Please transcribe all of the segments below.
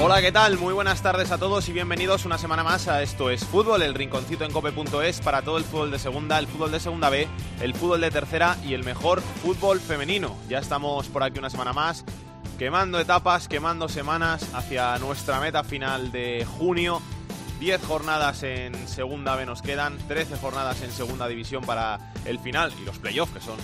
Hola, ¿qué tal? Muy buenas tardes a todos y bienvenidos una semana más a Esto es Fútbol, el rinconcito en cope.es para todo el fútbol de segunda, el fútbol de segunda B, el fútbol de tercera y el mejor fútbol femenino. Ya estamos por aquí una semana más, quemando etapas, quemando semanas hacia nuestra meta final de junio. 10 jornadas en segunda B nos quedan, 13 jornadas en segunda división para el final y los playoffs que son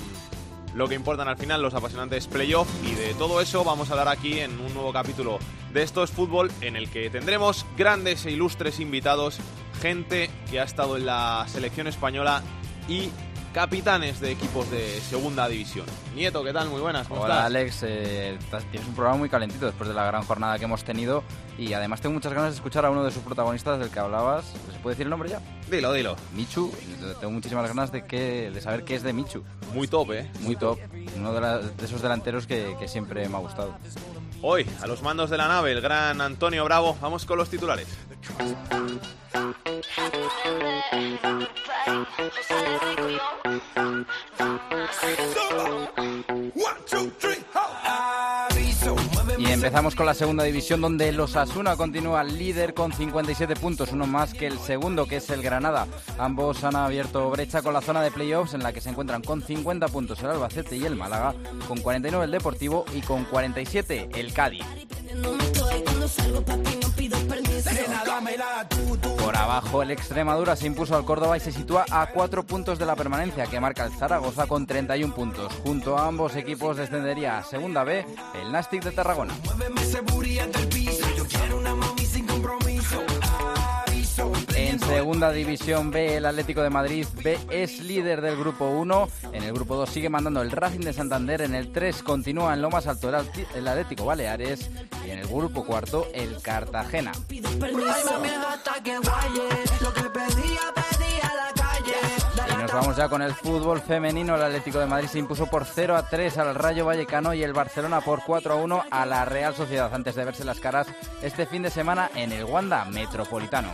lo que importan al final los apasionantes playoff y de todo eso vamos a hablar aquí en un nuevo capítulo de Esto es Fútbol en el que tendremos grandes e ilustres invitados, gente que ha estado en la selección española y capitanes de equipos de segunda división. Nieto, ¿qué tal? Muy buenas, ¿cómo Hola estás? Alex, eh, tienes un programa muy calentito después de la gran jornada que hemos tenido y además tengo muchas ganas de escuchar a uno de sus protagonistas del que hablabas. ¿Se puede decir el nombre ya? Dilo, dilo. Michu. Tengo muchísimas ganas de, que, de saber qué es de Michu. Muy top, ¿eh? Muy top. Uno de, la- de esos delanteros que, que siempre me ha gustado. Hoy, a los mandos de la nave, el gran Antonio Bravo. Vamos con los titulares. Y empezamos con la segunda división donde los Asuna continúa líder con 57 puntos, uno más que el segundo que es el Granada. Ambos han abierto brecha con la zona de playoffs en la que se encuentran con 50 puntos el Albacete y el Málaga, con 49 el Deportivo y con 47 el Cádiz. Por abajo el Extremadura se impuso al Córdoba y se sitúa a 4 puntos de la permanencia que marca el Zaragoza con 31 puntos. Junto a ambos equipos descendería a Segunda B el Nastic de Tarragona. En segunda división B, el Atlético de Madrid B es líder del grupo 1. En el grupo 2 sigue mandando el Racing de Santander. En el 3 continúa en lo más alto el Atlético Baleares. Y en el grupo cuarto, el Cartagena. Y nos vamos ya con el fútbol femenino. El Atlético de Madrid se impuso por 0 a 3 al Rayo Vallecano y el Barcelona por 4 a 1 a la Real Sociedad antes de verse las caras este fin de semana en el Wanda Metropolitano.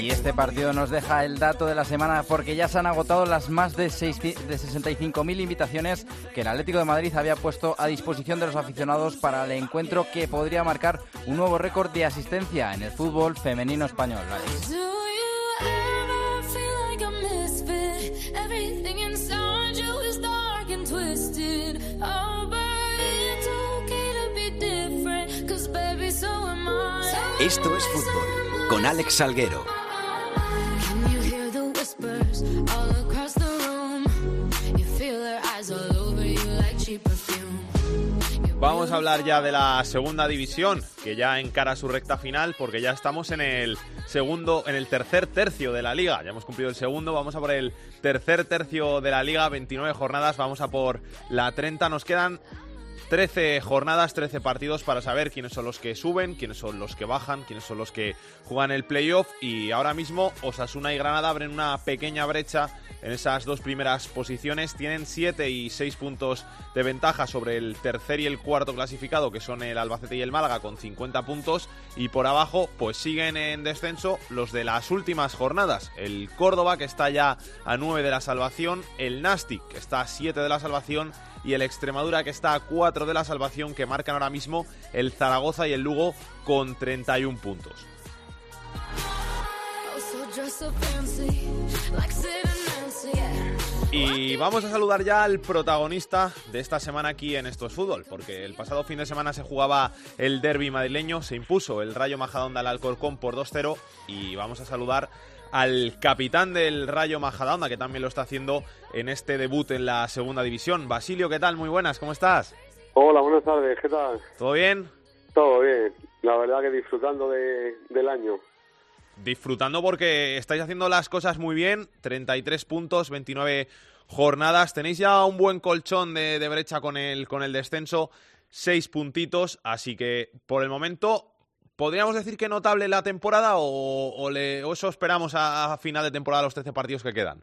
Y este partido nos deja el dato de la semana porque ya se han agotado las más de, seis- de 65.000 invitaciones que el Atlético de Madrid había puesto a disposición de los aficionados para el encuentro que podría marcar un nuevo récord de asistencia en el fútbol femenino español. Oh. Esto es fútbol. Con Alex Salguero. Vamos a hablar ya de la segunda división, que ya encara su recta final, porque ya estamos en el segundo, en el tercer tercio de la liga. Ya hemos cumplido el segundo, vamos a por el tercer tercio de la liga, 29 jornadas, vamos a por la 30. Nos quedan 13 jornadas, 13 partidos para saber quiénes son los que suben, quiénes son los que bajan, quiénes son los que juegan el playoff. Y ahora mismo Osasuna y Granada abren una pequeña brecha en esas dos primeras posiciones. Tienen 7 y 6 puntos de ventaja sobre el tercer y el cuarto clasificado, que son el Albacete y el Málaga, con 50 puntos. Y por abajo, pues siguen en descenso los de las últimas jornadas. El Córdoba, que está ya a 9 de la salvación. El Nastic, que está a 7 de la salvación y el Extremadura que está a 4 de la salvación que marcan ahora mismo el Zaragoza y el Lugo con 31 puntos. Y vamos a saludar ya al protagonista de esta semana aquí en Esto es Fútbol, porque el pasado fin de semana se jugaba el derby madrileño, se impuso el Rayo Majadahonda al Alcorcón por 2-0 y vamos a saludar al capitán del Rayo Majadahonda, que también lo está haciendo en este debut en la segunda división. Basilio, ¿qué tal? Muy buenas, ¿cómo estás? Hola, buenas tardes, ¿qué tal? ¿Todo bien? Todo bien, la verdad que disfrutando de, del año. Disfrutando porque estáis haciendo las cosas muy bien, 33 puntos, 29 jornadas. Tenéis ya un buen colchón de, de brecha con el, con el descenso, seis puntitos, así que por el momento, ¿podríamos decir que notable la temporada o, o le- o eso esperamos a, a final de temporada los 13 partidos que quedan?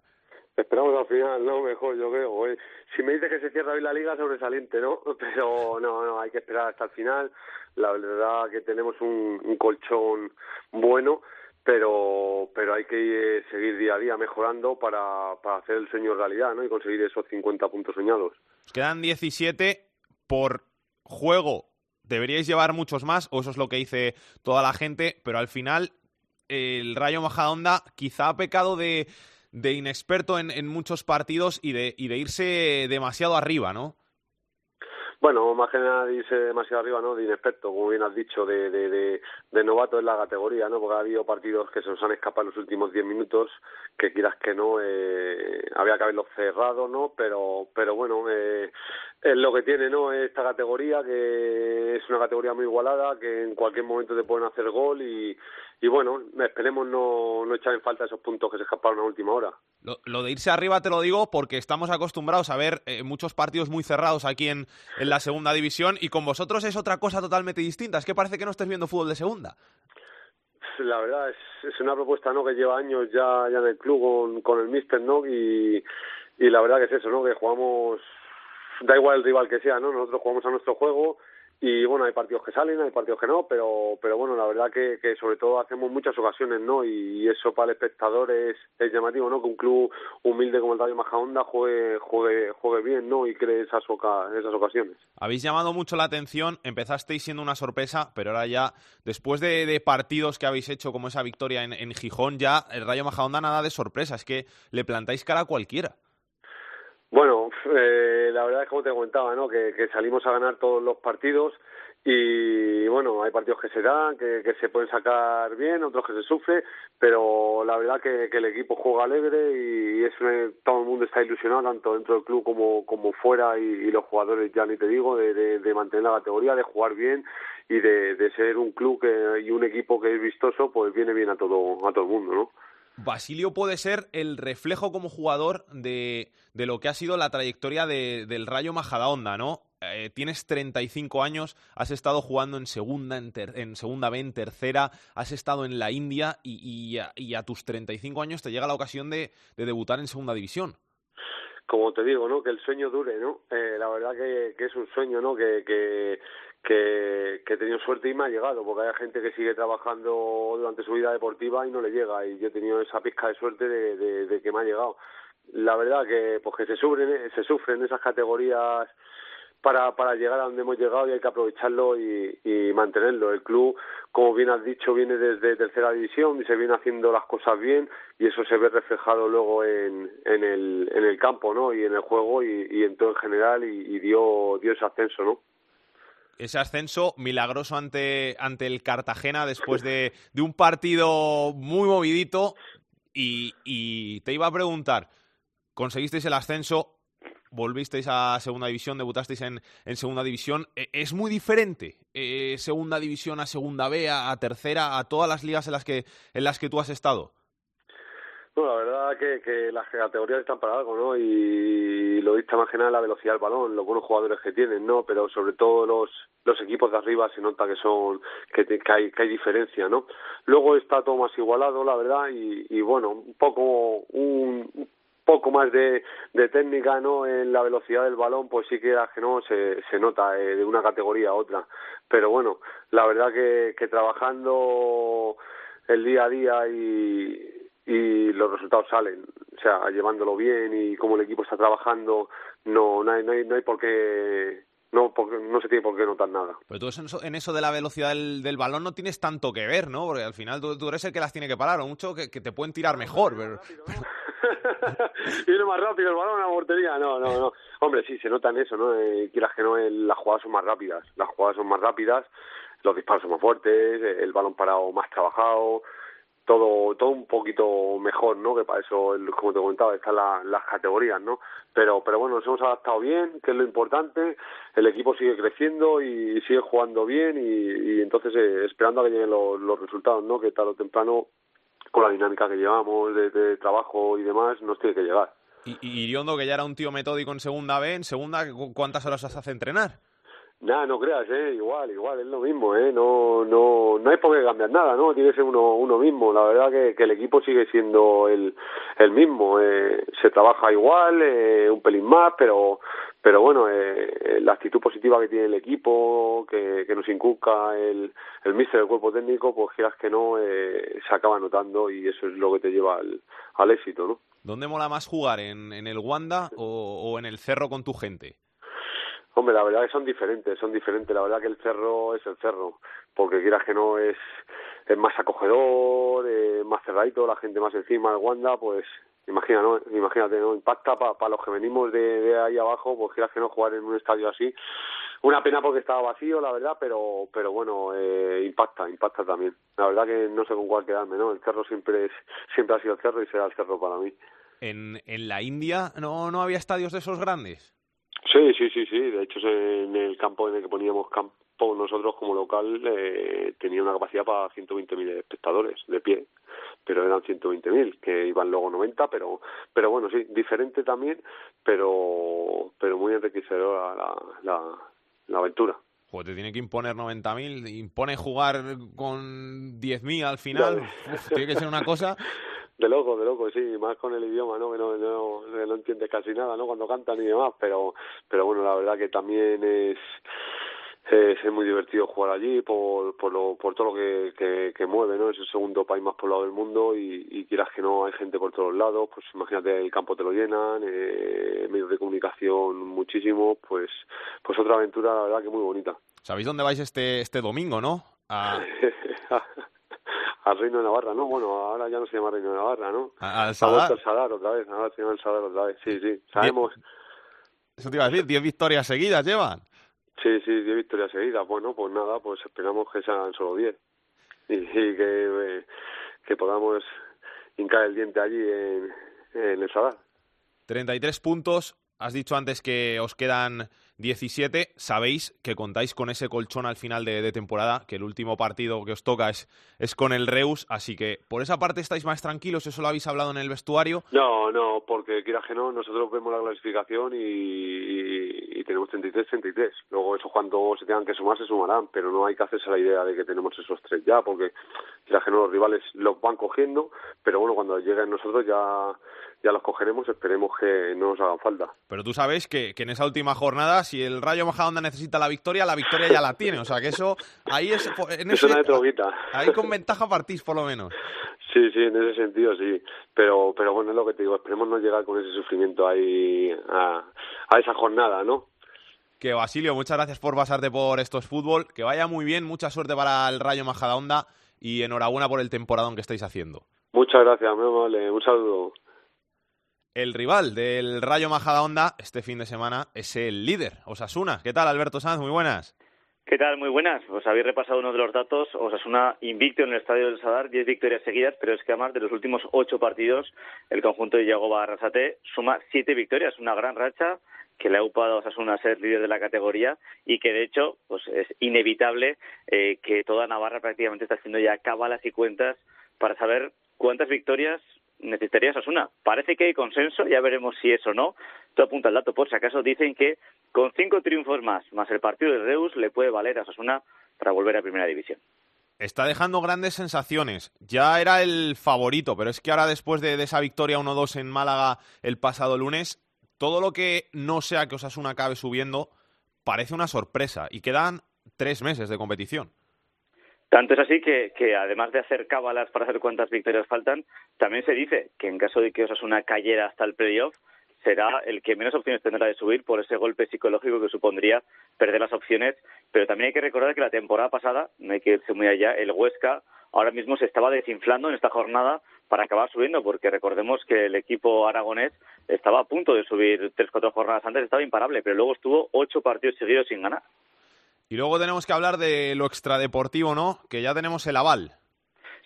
Esperamos al final, ¿no? Mejor, yo creo. eh. Si me dices que se cierra hoy la liga, sobresaliente, ¿no? Pero no, no, hay que esperar hasta el final. La verdad que tenemos un, un colchón bueno, pero pero hay que eh, seguir día a día mejorando para, para hacer el sueño realidad, ¿no? Y conseguir esos 50 puntos soñados. Os quedan 17 por juego. Deberíais llevar muchos más, o eso es lo que dice toda la gente, pero al final el Rayo Majadahonda quizá ha pecado de, inexperto en, en muchos partidos y de, y de irse demasiado arriba, ¿no? Bueno, más que nada dice demasiado arriba, ¿no? De inexperto, como bien has dicho, de, de, de, de novato en la categoría, ¿no? Porque ha habido partidos que se nos han escapado en los últimos 10 minutos, que quieras que no, eh, había que haberlos cerrado, ¿no? Pero, pero bueno, eh, es lo que tiene, ¿no? Esta categoría, que es una categoría muy igualada, que en cualquier momento te pueden hacer gol y, y bueno, esperemos no, no echar en falta esos puntos que se escaparon a última hora. Lo, lo de irse arriba te lo digo porque estamos acostumbrados a ver eh, muchos partidos muy cerrados aquí en, en la segunda división y con vosotros es otra cosa totalmente distinta. Es que parece que no estés viendo fútbol de segunda. La verdad es, es una propuesta no que lleva años ya, ya en el club con, con el míster, ¿no? Y, y la verdad que es eso, ¿no? Que jugamos, da igual el rival que sea, ¿no? Nosotros jugamos a nuestro juego y bueno, hay partidos que salen, hay partidos que no, pero pero bueno, la verdad que, que sobre todo hacemos muchas ocasiones, ¿no? Y eso para el espectador es, es llamativo, ¿no? Que un club humilde como el Rayo Majadahonda juegue, juegue, juegue bien, ¿no? Y cree esas, oca esas ocasiones. Habéis llamado mucho la atención, empezasteis siendo una sorpresa, pero ahora ya, después de, partidos que habéis hecho como esa victoria en, en Gijón, ya el Rayo Majadahonda nada de sorpresa, es que le plantáis cara a cualquiera. Bueno, eh, la verdad es como te comentaba, ¿no? Que, que salimos a ganar todos los partidos y bueno, hay partidos que se dan, que, que se pueden sacar bien, otros que se sufre, pero la verdad que, que el equipo juega alegre y es todo el mundo está ilusionado, tanto dentro del club como, como fuera y, y los jugadores ya ni te digo, de, de, de mantener la categoría, de jugar bien y de, de ser un club que, y un equipo que es vistoso, pues viene bien a todo, a todo el mundo, ¿no? Basilio puede ser el reflejo como jugador de, de lo que ha sido la trayectoria de- del Rayo Majadahonda, ¿no? Eh, tienes 35 años, has estado jugando en segunda, en, en segunda B, en tercera, has estado en la India y, y a tus 35 años te llega la ocasión de, de debutar en segunda división. como te digo, ¿no? Que el sueño dure, ¿no? Eh, la verdad que, que es un sueño, ¿no? Que, que, que, he tenido suerte y me ha llegado, porque hay gente que sigue trabajando durante su vida deportiva y no le llega, y yo he tenido esa pizca de suerte de, que me ha llegado. La verdad que, pues que se sufren, se sufren esas categorías para, para llegar a donde hemos llegado y hay que aprovecharlo y, mantenerlo. El club, como bien has dicho, viene desde tercera división y se viene haciendo las cosas bien y eso se ve reflejado luego en, en, el, en el campo ¿no? y en el juego y, y en todo en general y, y dio, dio ese ascenso. ¿no? Ese ascenso milagroso ante, ante el Cartagena después de, de un partido muy movidito y, te iba a preguntar, conseguisteis el ascenso, volvisteis a segunda división, debutasteis en, en segunda división. Eh, Es muy diferente eh, segunda división a segunda B, a, a tercera, a todas las ligas en las que, en las que tú has estado. No, la verdad que, que las categorías están para algo, ¿no? Y lo diste más que nada la velocidad del balón, los buenos jugadores que tienen, ¿no? Pero sobre todo los los equipos de arriba se nota que son que, que hay que hay diferencia, ¿no? Luego está todo más igualado, la verdad, y, y bueno, un poco un poco más de, de técnica, ¿no? En la velocidad del balón, pues sí que que no se, se nota eh, de una categoría a otra. Pero bueno, la verdad que, que trabajando el día a día y, y los resultados salen. O sea, llevándolo bien y como el equipo está trabajando, no, no, hay, no, hay, no hay por qué, no, porque no se tiene por qué notar nada. Pero tú en eso, en eso de la velocidad del, del balón no tienes tanto que ver, ¿no? Porque al final tú, tú eres el que las tiene que parar, o mucho que, que te pueden tirar mejor. Pero, Viene más rápido el balón a la portería. No, no, no. Hombre, sí, se nota en eso, ¿no? Eh, quieras que no, el- las jugadas son más rápidas. Las jugadas son más rápidas, los disparos son más fuertes, el balón parado más trabajado, todo todo un poquito mejor, ¿no? Que para eso, como te comentaba, están la- las categorías, ¿no? Pero pero bueno, nos hemos adaptado bien, que es lo importante. El equipo sigue creciendo y sigue jugando bien y, entonces eh, esperando a que lleguen los, resultados, ¿no? Que tarde o temprano con la dinámica que llevamos de, trabajo y demás, nos tiene que llegar. Y, Iriondo, que ya era un tío metódico en segunda B, en segunda, ¿cu- ¿cuántas horas hace entrenar? Nada, no creas, ¿eh? Igual, igual, es lo mismo, ¿eh? No, no, no hay por qué cambiar nada, ¿no? Tiene que ser uno, uno mismo. La verdad que, que el equipo sigue siendo el, el mismo. Eh, se trabaja igual, eh, un pelín más, pero, pero bueno, eh, la actitud positiva que tiene el equipo, que, que nos inculca el, el míster del cuerpo técnico, pues quieras que no, eh, se acaba notando y eso es lo que te lleva al, al éxito, ¿no? ¿Dónde mola más jugar? ¿En, en el Wanda o, o en el Cerro con tu gente? Hombre, la verdad que son diferentes, son diferentes. La verdad que el cerro es el cerro, porque quieras que no es, es más acogedor, eh, más cerradito, la gente más encima del Wanda, pues imagina, imagínate, ¿no? Impacta para los que venimos de, de ahí abajo, pues quieras que no jugar en un estadio así. Una pena porque estaba vacío, la verdad, pero pero bueno, eh, impacta, impacta también. La verdad que no sé con cuál quedarme, ¿no? El cerro siempre es siempre ha sido el cerro y será el cerro para mí. ¿En, en la India no, no había estadios de esos grandes? Sí, sí, sí, sí. De hecho, en el campo en el que poníamos campo nosotros como local eh, tenía una capacidad para 120.000 espectadores de pie, pero eran 120.000 que iban luego 90, pero pero bueno, sí, diferente también, pero pero muy enriquecedora la, la, la aventura. Pues te tiene que imponer 90.000, impone jugar con 10.000 al final. Uf, tiene que ser una cosa. De loco, de loco, sí, más con el idioma, ¿no? Que no, no, no entiendes casi nada, ¿no? Cuando cantan y demás, pero, pero bueno, la verdad que también es, es, es muy divertido jugar allí por, por, lo, por todo lo que, que, que mueve, ¿no? Es el segundo país más poblado del mundo y, y quieras que no, hay gente por todos lados, pues imagínate, el campo te lo llenan, eh, medios de comunicación muchísimo, pues, pues otra aventura, la verdad que muy bonita. ¿Sabéis dónde vais este, este domingo, no? A- al Reino de Navarra, ¿no? Bueno, ahora ya no se llama Reino de Navarra, ¿no? al Sadar. el Sadar otra vez, ahora se llama el Sadar otra vez, sí, sí, sabemos, Eso te iba a decir, 10 victorias seguidas llevan. sí, sí, diez victorias seguidas, bueno, pues nada, pues esperamos que sean solo diez y, y que, eh, que podamos hincar el diente allí en, en el Sadar. 33 puntos. Has dicho antes que os quedan 17. Sabéis que contáis con ese colchón al final de, temporada, que el último partido que os toca es, es con el Reus. Así que por esa parte estáis más tranquilos. Eso lo habéis hablado en el vestuario. No, no, porque quieras que no, nosotros vemos la clasificación y, y, y tenemos 33-33. Luego eso cuando se tengan que sumar se sumarán, pero no hay que hacerse la idea de que tenemos esos tres ya, porque quieras que los rivales los van cogiendo, pero bueno, cuando lleguen nosotros ya, ya los cogeremos, esperemos que no nos hagan falta. Pero tú sabes que, que en esa última jornada, si el Rayo Majadahonda necesita la victoria, la victoria ya la tiene. O sea que eso, ahí es, en Es ese- una de droguita. ahí con ventaja partís por lo menos. Sí, sí, en ese sentido sí, pero pero bueno, es lo que te digo, esperemos no llegar con ese sufrimiento ahí a, a esa jornada, ¿no? Que Basilio, muchas gracias por pasarte por estos fútbol. Que vaya muy bien, mucha suerte para el Rayo Majadahonda y enhorabuena por el temporadón que estáis haciendo. Muchas gracias, muy amable, un saludo. El rival del Rayo Majadahonda este fin de semana es el líder, Osasuna. ¿Qué tal, Alberto Sanz? Muy buenas. ¿Qué tal? Muy buenas. Os habéis repasado uno de los datos. Osasuna invicto en el Estadio del Sadar, 10 victorias seguidas, pero es que además de los últimos ocho partidos, el conjunto de Yagoba Arrasate suma siete victorias, una gran racha que le ha upado a Osasuna ser líder de la categoría y que de hecho pues es inevitable eh, que toda Navarra prácticamente está haciendo ya cábalas y cuentas para saber cuántas victorias necesitaría Osasuna. Parece que hay consenso, ya veremos si es o no. Tú apunta el dato por si acaso. Dicen que con cinco triunfos más, más el partido de Reus, le puede valer a Osasuna para volver a Primera División. Está dejando grandes sensaciones. Ya era el favorito, pero es que ahora después de, de esa victoria 1-2 en Málaga el pasado lunes, todo lo que no sea que Osasuna acabe subiendo parece una sorpresa y quedan tres meses de competición. Tanto es así que, que además de hacer cábalas para hacer cuántas victorias faltan, también se dice que en caso de que Osasuna cayera hasta el playoff, será el que menos opciones tendrá de subir por ese golpe psicológico que supondría perder las opciones. Pero también hay que recordar que la temporada pasada, no hay que irse muy allá, el Huesca ahora mismo se estaba desinflando en esta jornada para acabar subiendo, porque recordemos que el equipo aragonés estaba a punto de subir tres, cuatro jornadas antes, estaba imparable, pero luego estuvo ocho partidos seguidos sin ganar. Y luego tenemos que hablar de lo extradeportivo, ¿no? Que ya tenemos el aval.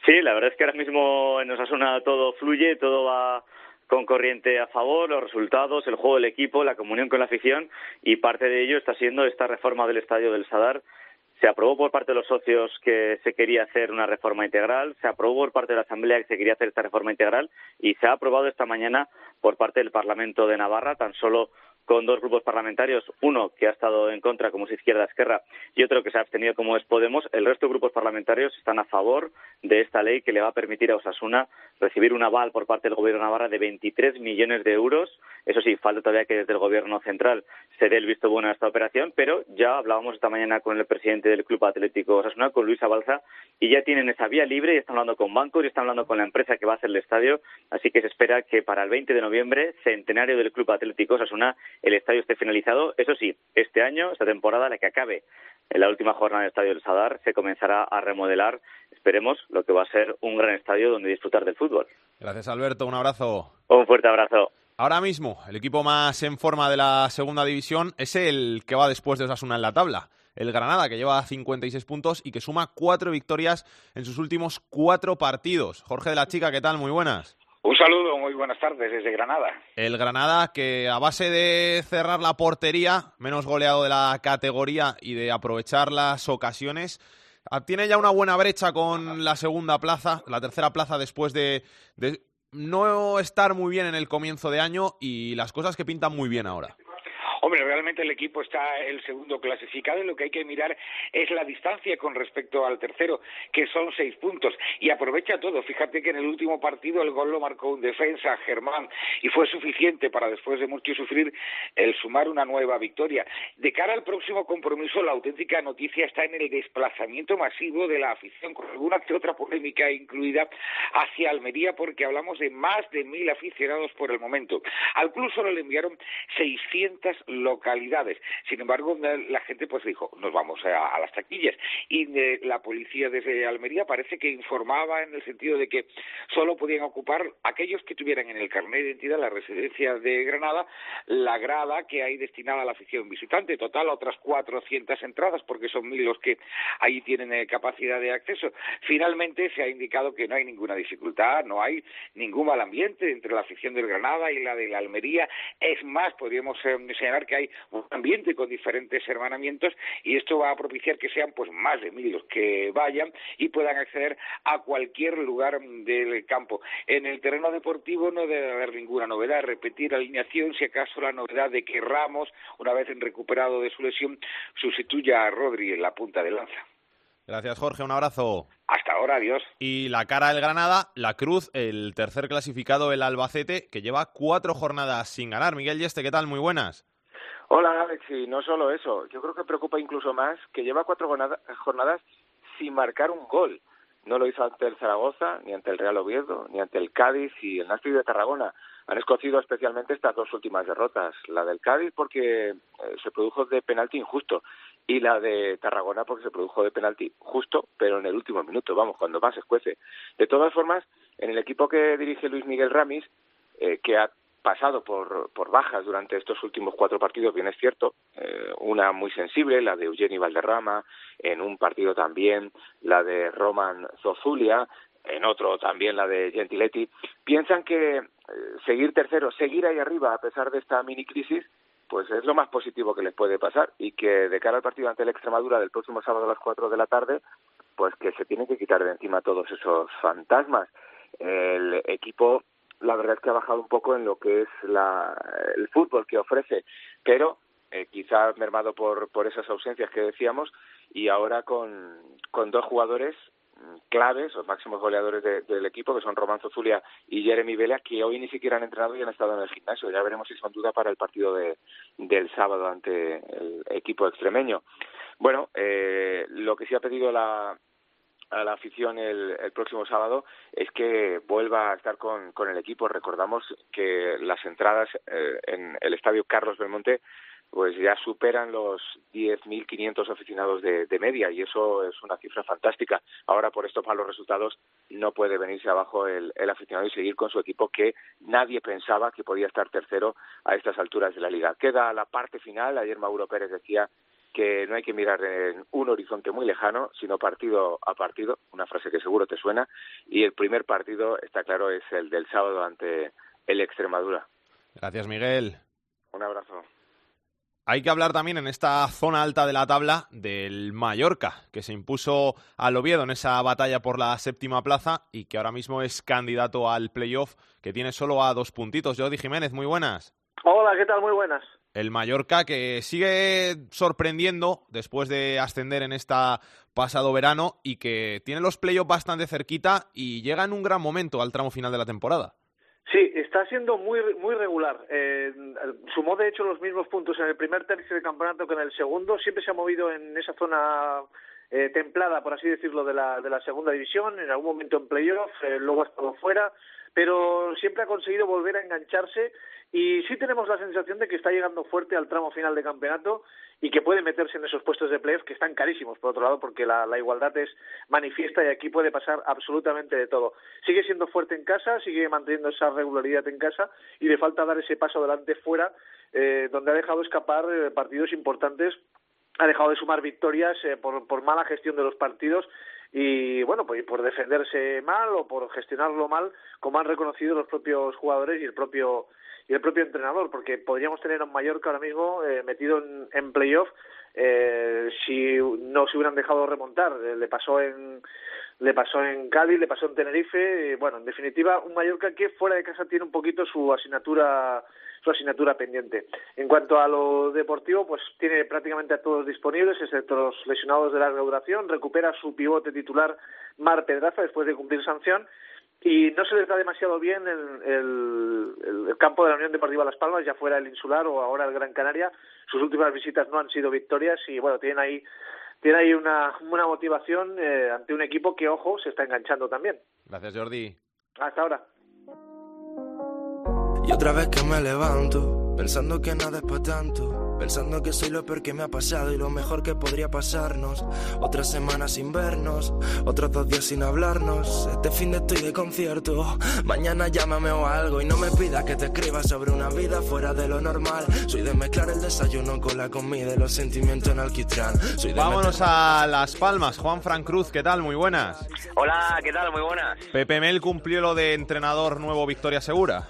Sí, la verdad es que ahora mismo en Osasuna todo fluye, todo va con corriente a favor, los resultados, el juego del equipo, la comunión con la afición y parte de ello está siendo esta reforma del estadio del Sadar. Se aprobó por parte de los socios que se quería hacer una reforma integral, se aprobó por parte de la Asamblea que se quería hacer esta reforma integral y se ha aprobado esta mañana por parte del Parlamento de Navarra, tan solo con dos grupos parlamentarios, uno que ha estado en contra, como es Izquierda Esquerra, y otro que se ha abstenido, como es Podemos. El resto de grupos parlamentarios están a favor de esta ley que le va a permitir a Osasuna recibir un aval por parte del Gobierno Navarra de 23 millones de euros. Eso sí, falta todavía que desde el Gobierno central se dé el visto bueno a esta operación, pero ya hablábamos esta mañana con el presidente del Club Atlético Osasuna, con Luis Abalza, y ya tienen esa vía libre y están hablando con bancos y están hablando con la empresa que va a hacer el estadio. Así que se espera que para el 20 de noviembre, centenario del Club Atlético Osasuna, el estadio esté finalizado. Eso sí, este año, esta temporada, la que acabe en la última jornada del Estadio del Sadar, se comenzará a remodelar, esperemos, lo que va a ser un gran estadio donde disfrutar del fútbol. Gracias, Alberto. Un abrazo. Un fuerte abrazo. Ahora mismo, el equipo más en forma de la segunda división es el que va después de Osasuna en la tabla. El Granada, que lleva 56 puntos y que suma cuatro victorias en sus últimos cuatro partidos. Jorge de la Chica, ¿qué tal? Muy buenas. Un saludo, muy buenas tardes desde Granada. El Granada que a base de cerrar la portería, menos goleado de la categoría y de aprovechar las ocasiones, tiene ya una buena brecha con la segunda plaza, la tercera plaza después de, de no estar muy bien en el comienzo de año y las cosas que pintan muy bien ahora. Hombre, realmente el equipo está el segundo clasificado y lo que hay que mirar es la distancia con respecto al tercero, que son seis puntos. Y aprovecha todo. Fíjate que en el último partido el gol lo marcó un defensa, Germán, y fue suficiente para después de mucho sufrir el sumar una nueva victoria. De cara al próximo compromiso, la auténtica noticia está en el desplazamiento masivo de la afición, con alguna que otra polémica incluida hacia Almería, porque hablamos de más de mil aficionados por el momento. Al club solo le enviaron 600 localidades. Sin embargo, la gente pues dijo, nos vamos a, a las taquillas. Y eh, la policía desde Almería parece que informaba en el sentido de que solo podían ocupar aquellos que tuvieran en el carnet de identidad la residencia de Granada la grada que hay destinada a la afición visitante. Total, otras 400 entradas, porque son mil los que ahí tienen eh, capacidad de acceso. Finalmente se ha indicado que no hay ninguna dificultad, no hay ningún mal ambiente entre la afición del Granada y la de la Almería. Es más, podríamos eh, señalar que hay un ambiente con diferentes hermanamientos y esto va a propiciar que sean pues más de mil los que vayan y puedan acceder a cualquier lugar del campo. En el terreno deportivo no debe haber ninguna novedad, repetir alineación, si acaso la novedad de que Ramos, una vez recuperado de su lesión, sustituya a Rodri en la punta de lanza. Gracias, Jorge. Un abrazo. Hasta ahora, adiós. Y la cara del Granada, la Cruz, el tercer clasificado, el Albacete, que lleva cuatro jornadas sin ganar. Miguel Yeste, ¿qué tal? Muy buenas. Hola, Alex. Y no solo eso, yo creo que preocupa incluso más que lleva cuatro jornadas sin marcar un gol. No lo hizo ante el Zaragoza, ni ante el Real Oviedo, ni ante el Cádiz y el Nástic de Tarragona. Han escocido especialmente estas dos últimas derrotas. La del Cádiz porque eh, se produjo de penalti injusto y la de Tarragona porque se produjo de penalti justo, pero en el último minuto, vamos, cuando más se escuece. De todas formas, en el equipo que dirige Luis Miguel Ramis, eh, que ha pasado por, por bajas durante estos últimos cuatro partidos, bien es cierto, eh, una muy sensible, la de Eugeni Valderrama, en un partido también la de Roman Zozulia, en otro también la de Gentiletti, piensan que eh, seguir tercero, seguir ahí arriba a pesar de esta mini crisis, pues es lo más positivo que les puede pasar y que de cara al partido ante la Extremadura del próximo sábado a las cuatro de la tarde, pues que se tienen que quitar de encima todos esos fantasmas. El equipo la verdad es que ha bajado un poco en lo que es la, el fútbol que ofrece, pero eh, quizá mermado por, por esas ausencias que decíamos y ahora con, con dos jugadores claves, los máximos goleadores de, del equipo, que son Román Zozulia y Jeremy Vela, que hoy ni siquiera han entrenado y han estado en el gimnasio. Ya veremos si son duda para el partido de, del sábado ante el equipo extremeño. Bueno, eh, lo que sí ha pedido la, a la afición el, el, próximo sábado es que vuelva a estar con, con el equipo. Recordamos que las entradas eh, en el estadio Carlos Belmonte pues ya superan los 10.500 aficionados de, de, media y eso es una cifra fantástica. Ahora por estos malos resultados no puede venirse abajo el, el aficionado y seguir con su equipo que nadie pensaba que podía estar tercero a estas alturas de la liga. Queda la parte final. Ayer Mauro Pérez decía que no hay que mirar en un horizonte muy lejano, sino partido a partido, una frase que seguro te suena, y el primer partido, está claro, es el del sábado ante el Extremadura. Gracias, Miguel. Un abrazo. Hay que hablar también en esta zona alta de la tabla del Mallorca, que se impuso al Oviedo en esa batalla por la séptima plaza y que ahora mismo es candidato al playoff, que tiene solo a dos puntitos. Jordi Jiménez, muy buenas. Hola, ¿qué tal? Muy buenas. El Mallorca que sigue sorprendiendo después de ascender en esta pasado verano y que tiene los playoffs bastante cerquita y llega en un gran momento al tramo final de la temporada. Sí, está siendo muy muy regular. Eh, sumó de hecho los mismos puntos en el primer tercio del campeonato que en el segundo. Siempre se ha movido en esa zona eh, templada, por así decirlo, de la, de la segunda división. En algún momento en playoff, eh, luego ha estado fuera, pero siempre ha conseguido volver a engancharse y sí tenemos la sensación de que está llegando fuerte al tramo final de campeonato y que puede meterse en esos puestos de playoff que están carísimos, por otro lado, porque la, la, igualdad es manifiesta y aquí puede pasar absolutamente de todo. Sigue siendo fuerte en casa, sigue manteniendo esa regularidad en casa y le falta dar ese paso adelante fuera, eh, donde ha dejado escapar eh, partidos importantes, ha dejado de sumar victorias eh, por, por mala gestión de los partidos y bueno, pues por defenderse mal o por gestionarlo mal, como han reconocido los propios jugadores y el propio y el propio entrenador, porque podríamos tener a un Mallorca ahora mismo eh, metido en, en playoff eh, si no se hubieran dejado remontar. Eh, le pasó en le pasó en Cádiz, le pasó en Tenerife, bueno, en definitiva un Mallorca que fuera de casa tiene un poquito su asignatura su asignatura pendiente. En cuanto a lo deportivo, pues tiene prácticamente a todos disponibles, excepto los lesionados de larga duración, recupera su pivote titular Mar Pedraza después de cumplir sanción y no se les da demasiado bien el, el, el, campo de la Unión Deportiva Las Palmas, ya fuera el Insular o ahora el Gran Canaria. Sus últimas visitas no han sido victorias y bueno, tienen ahí tiene ahí una, una motivación eh, ante un equipo que, ojo, se está enganchando también. Gracias, Jordi. Hasta ahora. Y otra vez que me levanto, pensando que nada es para tanto, pensando que soy lo peor que me ha pasado y lo mejor que podría pasarnos. Otra semana sin vernos, otros dos días sin hablarnos. Este fin de estoy de concierto, mañana llámame o algo y no me pidas que te escriba sobre una vida fuera de lo normal. Soy de mezclar el desayuno con la comida y los sentimientos en alquitrán. Soy de Vámonos a Las Palmas. Juan Fran Cruz, ¿qué tal? Muy buenas. Hola, ¿qué tal? Muy buenas. Pepe Mel cumplió lo de entrenador nuevo Victoria Segura.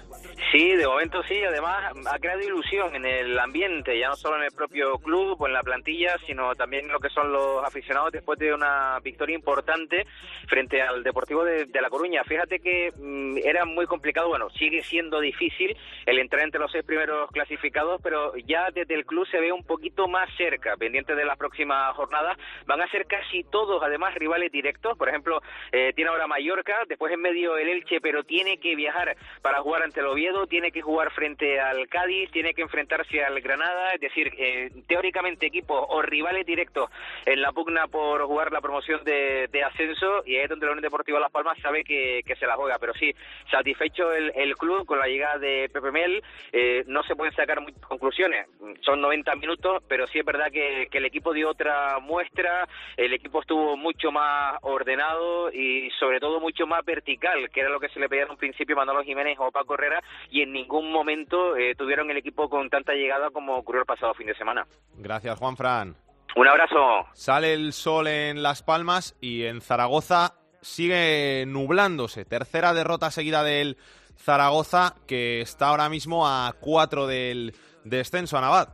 Sí, de momento sí, además ha creado ilusión en el ambiente, ya no solo en el propio club o en la plantilla, sino también lo que son los aficionados después de una victoria importante frente al Deportivo de, La Coruña. Fíjate que mmm, era muy complicado, bueno, sigue siendo difícil el entrar entre los seis primeros clasificados, pero ya desde el club se ve un poquito más cerca, pendiente de las próximas jornadas. Van a ser casi todos, además, rivales directos. Por ejemplo, eh, tiene ahora Mallorca, después en medio el Elche, pero tiene que viajar para jugar ante el Oviedo tiene que jugar frente al Cádiz, tiene que enfrentarse al Granada, es decir, eh, teóricamente equipos o rivales directos en la pugna por jugar la promoción de, de ascenso y ahí es donde la Unión Deportiva Las Palmas sabe que, se la juega, pero sí, satisfecho el, club con la llegada de Pepe Mel, eh, no se pueden sacar muchas conclusiones, son 90 minutos, pero sí es verdad que, que el equipo dio otra muestra, el equipo estuvo mucho más ordenado y sobre todo mucho más vertical, que era lo que se le pedía en un principio a Manolo Jiménez o Paco Herrera, y en ningún momento eh, tuvieron el equipo con tanta llegada como ocurrió el pasado fin de semana. Gracias, Juan Fran. Un abrazo. Sale el sol en Las Palmas y en Zaragoza sigue nublándose. Tercera derrota seguida del Zaragoza, que está ahora mismo a cuatro del descenso a Navad.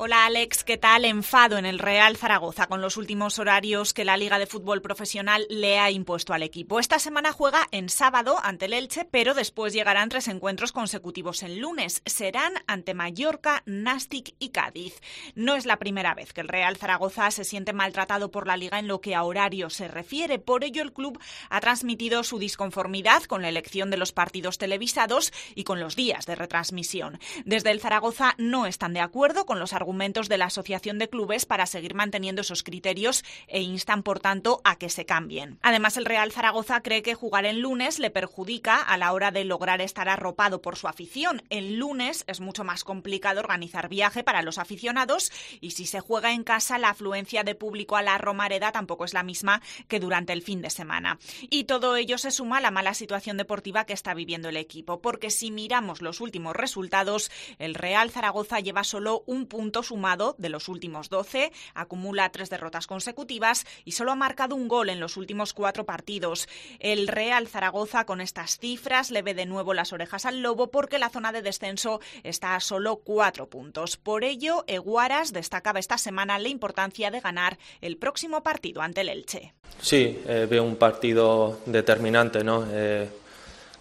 Hola Alex, ¿qué tal? Enfado en el Real Zaragoza con los últimos horarios que la Liga de Fútbol Profesional le ha impuesto al equipo. Esta semana juega en sábado ante el Elche, pero después llegarán tres encuentros consecutivos en lunes. Serán ante Mallorca, Nastic y Cádiz. No es la primera vez que el Real Zaragoza se siente maltratado por la Liga en lo que a horario se refiere. Por ello, el club ha transmitido su disconformidad con la elección de los partidos televisados y con los días de retransmisión. Desde el Zaragoza no están de acuerdo con los argumentos argumentos de la Asociación de Clubes para seguir manteniendo esos criterios e instan, por tanto, a que se cambien. Además, el Real Zaragoza cree que jugar en lunes le perjudica a la hora de lograr estar arropado por su afición. El lunes es mucho más complicado organizar viaje para los aficionados y si se juega en casa, la afluencia de público a la Romareda tampoco es la misma que durante el fin de semana. Y todo ello se suma a la mala situación deportiva que está viviendo el equipo, porque si miramos los últimos resultados, el Real Zaragoza lleva solo un punto sumado de los últimos 12, acumula tres derrotas consecutivas y solo ha marcado un gol en los últimos cuatro partidos. El Real Zaragoza con estas cifras le ve de nuevo las orejas al lobo porque la zona de descenso está a solo cuatro puntos. Por ello, Eguaras destacaba esta semana la importancia de ganar el próximo partido ante el Elche. Sí, eh, veo un partido determinante, ¿no? Eh,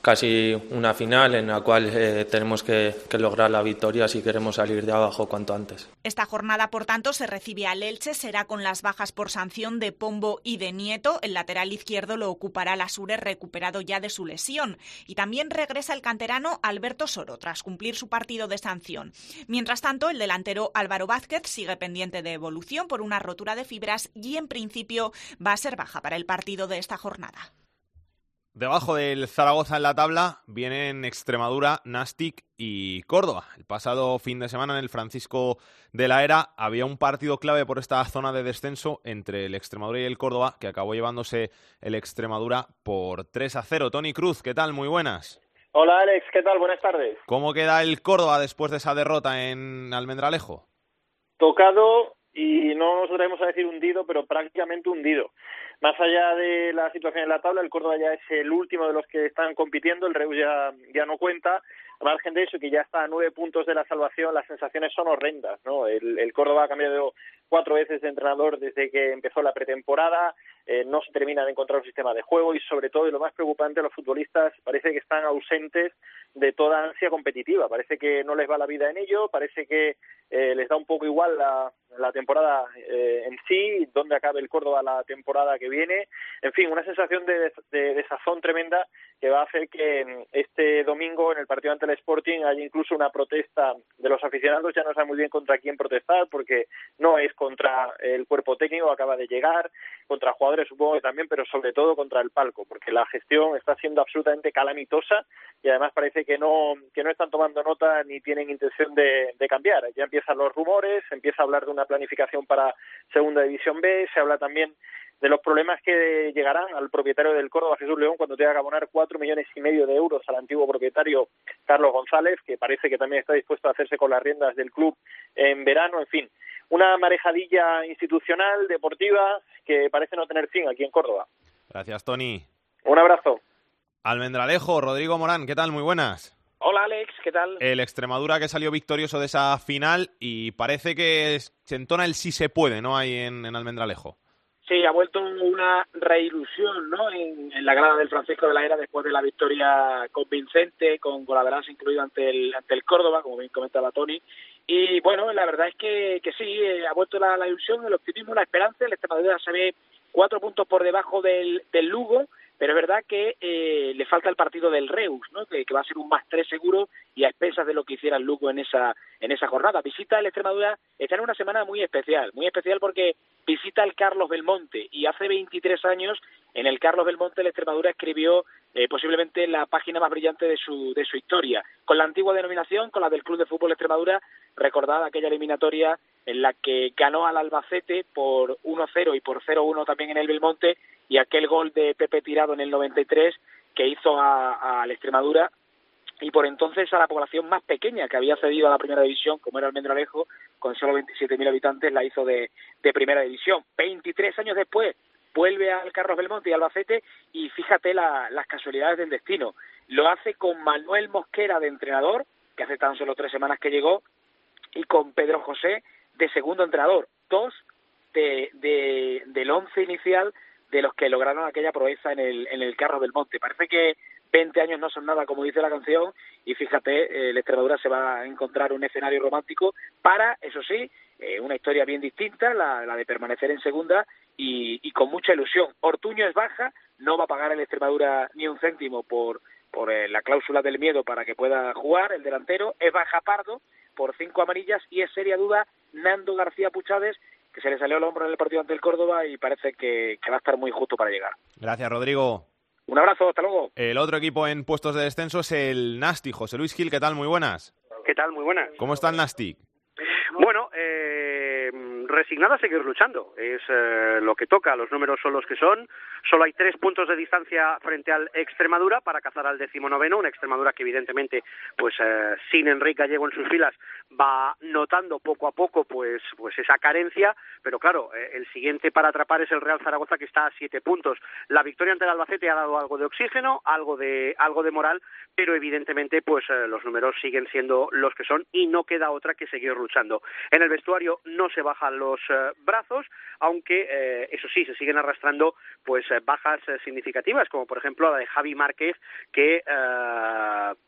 casi una final en la cual eh, tenemos que, que, lograr la victoria si queremos salir de abajo cuanto antes. Esta jornada, por tanto, se recibe al Elche, será con las bajas por sanción de Pombo y de Nieto. El lateral izquierdo lo ocupará Lasure, recuperado ya de su lesión. Y también regresa el canterano Alberto Soro, tras cumplir su partido de sanción. Mientras tanto, el delantero Álvaro Vázquez sigue pendiente de evolución por una rotura de fibras y, en principio, va a ser baja para el partido de esta jornada. Debajo del Zaragoza en la tabla vienen Extremadura, Nastic y Córdoba. El pasado fin de semana en el Francisco de la Era había un partido clave por esta zona de descenso entre el Extremadura y el Córdoba que acabó llevándose el Extremadura por 3 a 0. Tony Cruz, ¿qué tal? Muy buenas. Hola Alex, ¿qué tal? Buenas tardes. ¿Cómo queda el Córdoba después de esa derrota en Almendralejo? Tocado y no nos atrevemos a decir hundido, pero prácticamente hundido. Más allá de la situación en la tabla, el Córdoba ya es el último de los que están compitiendo, el Reus ya, ya no cuenta. A margen de eso, que ya está a nueve puntos de la salvación, las sensaciones son horrendas. ¿no? El, el Córdoba ha cambiado cuatro veces de entrenador desde que empezó la pretemporada, eh, no se termina de encontrar un sistema de juego y sobre todo, y lo más preocupante, los futbolistas parece que están ausentes de toda ansia competitiva. Parece que no les va la vida en ello, parece que eh, les da un poco igual la, la temporada eh, en sí, dónde acabe el Córdoba la temporada que viene. En fin, una sensación de, de desazón tremenda que va a hacer que este domingo en el partido ante el Sporting haya incluso una protesta de los aficionados. Ya no sabe muy bien contra quién protestar porque no es contra el cuerpo técnico, acaba de llegar, contra jugadores supongo que también, pero sobre todo contra el palco, porque la gestión está siendo absolutamente calamitosa y además parece que no que no están tomando nota ni tienen intención de, de cambiar. Ya empiezan los rumores, se empieza a hablar de una planificación para Segunda División B, se habla también de los problemas que llegarán al propietario del Córdoba, Jesús León, cuando tenga que abonar cuatro millones y medio de euros al antiguo propietario Carlos González, que parece que también está dispuesto a hacerse con las riendas del club en verano, en fin, una marejadilla institucional, deportiva, que parece no tener fin aquí en Córdoba. Gracias, Tony. Un abrazo. Almendralejo, Rodrigo Morán, ¿qué tal? Muy buenas. Hola Alex, ¿qué tal? El Extremadura que salió victorioso de esa final y parece que se entona el sí se puede, ¿no? Ahí en, en Almendralejo. Sí, ha vuelto una reilusión ¿no? En, la grada del Francisco de la Era después de la victoria convincente, con golaveras incluido ante el, ante el Córdoba, como bien comentaba Tony. Y bueno, la verdad es que, que sí, eh, ha vuelto la, la, ilusión, el optimismo, la esperanza. El Extremadura se ve cuatro puntos por debajo del, del Lugo, pero es verdad que eh, le falta el partido del Reus, ¿no? que, va a ser un más tres seguro y a expensas de lo que hiciera el Lugo en esa, en esa jornada. Visita el Extremadura, está en una semana muy especial, muy especial porque visita el Carlos Belmonte y hace 23 años en el Carlos Belmonte el Extremadura escribió eh, posiblemente la página más brillante de su, de su historia, con la antigua denominación, con la del Club de Fútbol Extremadura, recordada aquella eliminatoria en la que ganó al Albacete por 1-0 y por 0-1 también en el Belmonte y aquel gol de Pepe Tirado en el 93 que hizo a, a la Extremadura y por entonces a la población más pequeña que había cedido a la primera división, como era Almendralejo, con solo 27.000 habitantes, la hizo de, de primera división. 23 años después vuelve al Carlos Belmonte y Albacete y fíjate la, las casualidades del destino. Lo hace con Manuel Mosquera de entrenador, que hace tan solo tres semanas que llegó, y con Pedro José de segundo entrenador. Dos de, de, del once inicial de los que lograron aquella proeza en el, en el Carro del Monte. Parece que 20 años no son nada, como dice la canción, y fíjate, eh, la Extremadura se va a encontrar un escenario romántico para, eso sí, eh, una historia bien distinta, la, la de permanecer en segunda y, y, con mucha ilusión. Ortuño es baja, no va a pagar el Extremadura ni un céntimo por, por eh, la cláusula del miedo para que pueda jugar, el delantero, es baja Pardo por cinco amarillas y es seria duda Nando García Puchades, que se le salió el hombro en el partido ante el Córdoba y parece que, que va a estar muy justo para llegar. Gracias, Rodrigo. Un abrazo, hasta luego. El otro equipo en puestos de descenso es el Nastic. José Luis Gil, ¿qué tal? Muy buenas. ¿Qué tal? Muy buenas. ¿Cómo está el Nastic? Bueno, eh, resignada a seguir luchando. Es eh, lo que toca, los números son los que son. Solo hay tres puntos de distancia frente al Extremadura para cazar al decimonoveno, una Extremadura que evidentemente, pues eh, sin Enrique Gallego en sus filas, va notando poco a poco pues, pues esa carencia, pero claro, eh, el siguiente para atrapar es el Real Zaragoza que está a siete puntos. La victoria ante el Albacete ha dado algo de oxígeno, algo de, algo de moral, pero evidentemente pues eh, los números siguen siendo los que son y no queda otra que seguir luchando. En el vestuario no se bajan los eh, brazos, aunque eh, eso sí, se siguen arrastrando pues eh, bajas significativas, como por ejemplo la de Javi Márquez, que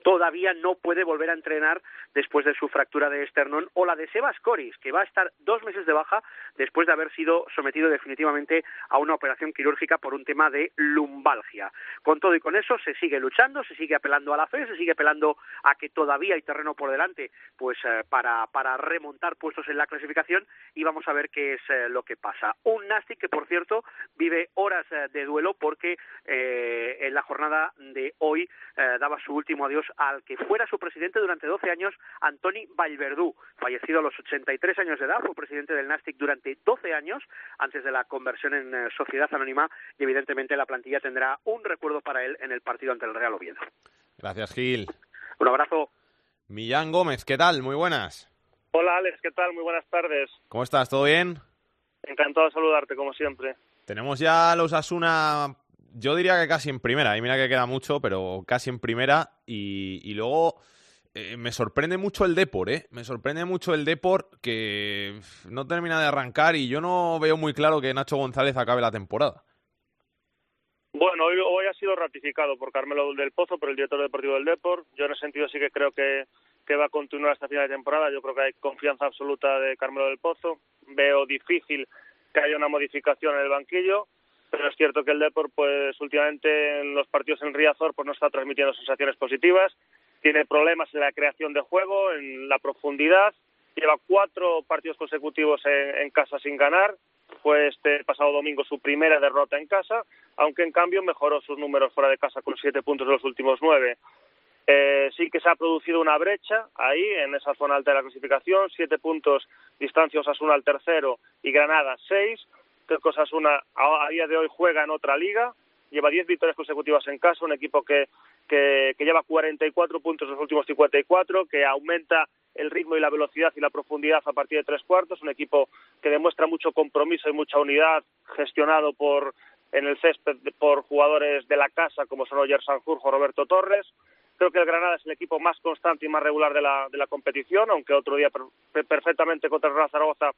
todavía no puede volver a entrenar después de su fractura de esternón, o la de Sebas Coris, que va a estar dos meses de baja después de haber sido sometido definitivamente a una operación quirúrgica por un tema de lumbalgia. Con todo y con eso se sigue luchando, se sigue apelando a la fe, se sigue apelando a que todavía hay terreno por delante, pues para, para remontar puestos en la clasificación y vamos a ver qué es eh, lo que pasa. Un Nastic que, por cierto, vive horas eh, de duelo porque eh, en la jornada de hoy daba su último adiós al que fuera su presidente durante 12 años, Antoni Vallverdú, fallecido a los 83 años de edad, fue presidente del Nastic durante 12 años antes de la conversión en sociedad anónima y evidentemente la plantilla tendrá un recuerdo para él en el partido ante el Real Oviedo. Gracias, Gil. Un abrazo. Millán Gómez, ¿qué tal? Muy buenas. Hola Alex, ¿qué tal? Muy buenas tardes. ¿Cómo estás? ¿Todo bien? Encantado de saludarte, como siempre. Tenemos ya los Asuna, yo diría que casi en primera, y mira que queda mucho, pero casi en primera. Y, y luego eh, me sorprende mucho el Depor, ¿eh? Me sorprende mucho el Depor que no termina de arrancar y yo no veo muy claro que Nacho González acabe la temporada. Bueno, hoy, hoy ha sido ratificado por Carmelo del Pozo, por el director deportivo del Depor. Yo en ese sentido sí que creo que, que va a continuar hasta final de temporada. Yo creo que hay confianza absoluta de Carmelo del Pozo. Veo difícil que haya una modificación en el banquillo, pero es cierto que el Depor, pues últimamente en los partidos en Riazor, pues no está transmitiendo sensaciones positivas. Tiene problemas en la creación de juego, en la profundidad. Lleva cuatro partidos consecutivos en, en casa sin ganar. Fue este pasado domingo su primera derrota en casa, aunque en cambio mejoró sus números fuera de casa con siete puntos de los últimos nueve. Eh, sí que se ha producido una brecha ahí, en esa zona alta de la clasificación, siete puntos distancia Osasuna al tercero y Granada seis. Creo que Osasuna a, a día de hoy juega en otra liga, lleva diez victorias consecutivas en casa, un equipo que, que, que lleva 44 puntos en los últimos 54, que aumenta el ritmo y la velocidad y la profundidad a partir de tres cuartos, un equipo que demuestra mucho compromiso y mucha unidad, gestionado por en el césped por jugadores de la casa como son Oyer Sanjurjo, Roberto Torres. Creo que el Granada es el equipo más constante y más regular de la, de la competición, aunque otro día per, perfectamente contra el Zaragoza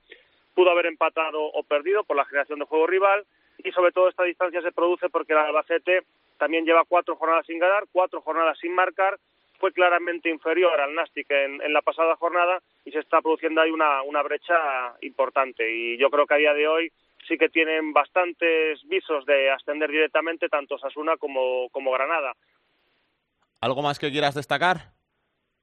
pudo haber empatado o perdido por la generación de juego rival. Y sobre todo esta distancia se produce porque el Albacete también lleva cuatro jornadas sin ganar, cuatro jornadas sin marcar, fue claramente inferior al Nastic en, la pasada jornada y se está produciendo ahí una, brecha importante. Y yo creo que a día de hoy sí que tienen bastantes visos de ascender directamente tanto Sasuna como Granada. ¿Algo más que quieras destacar?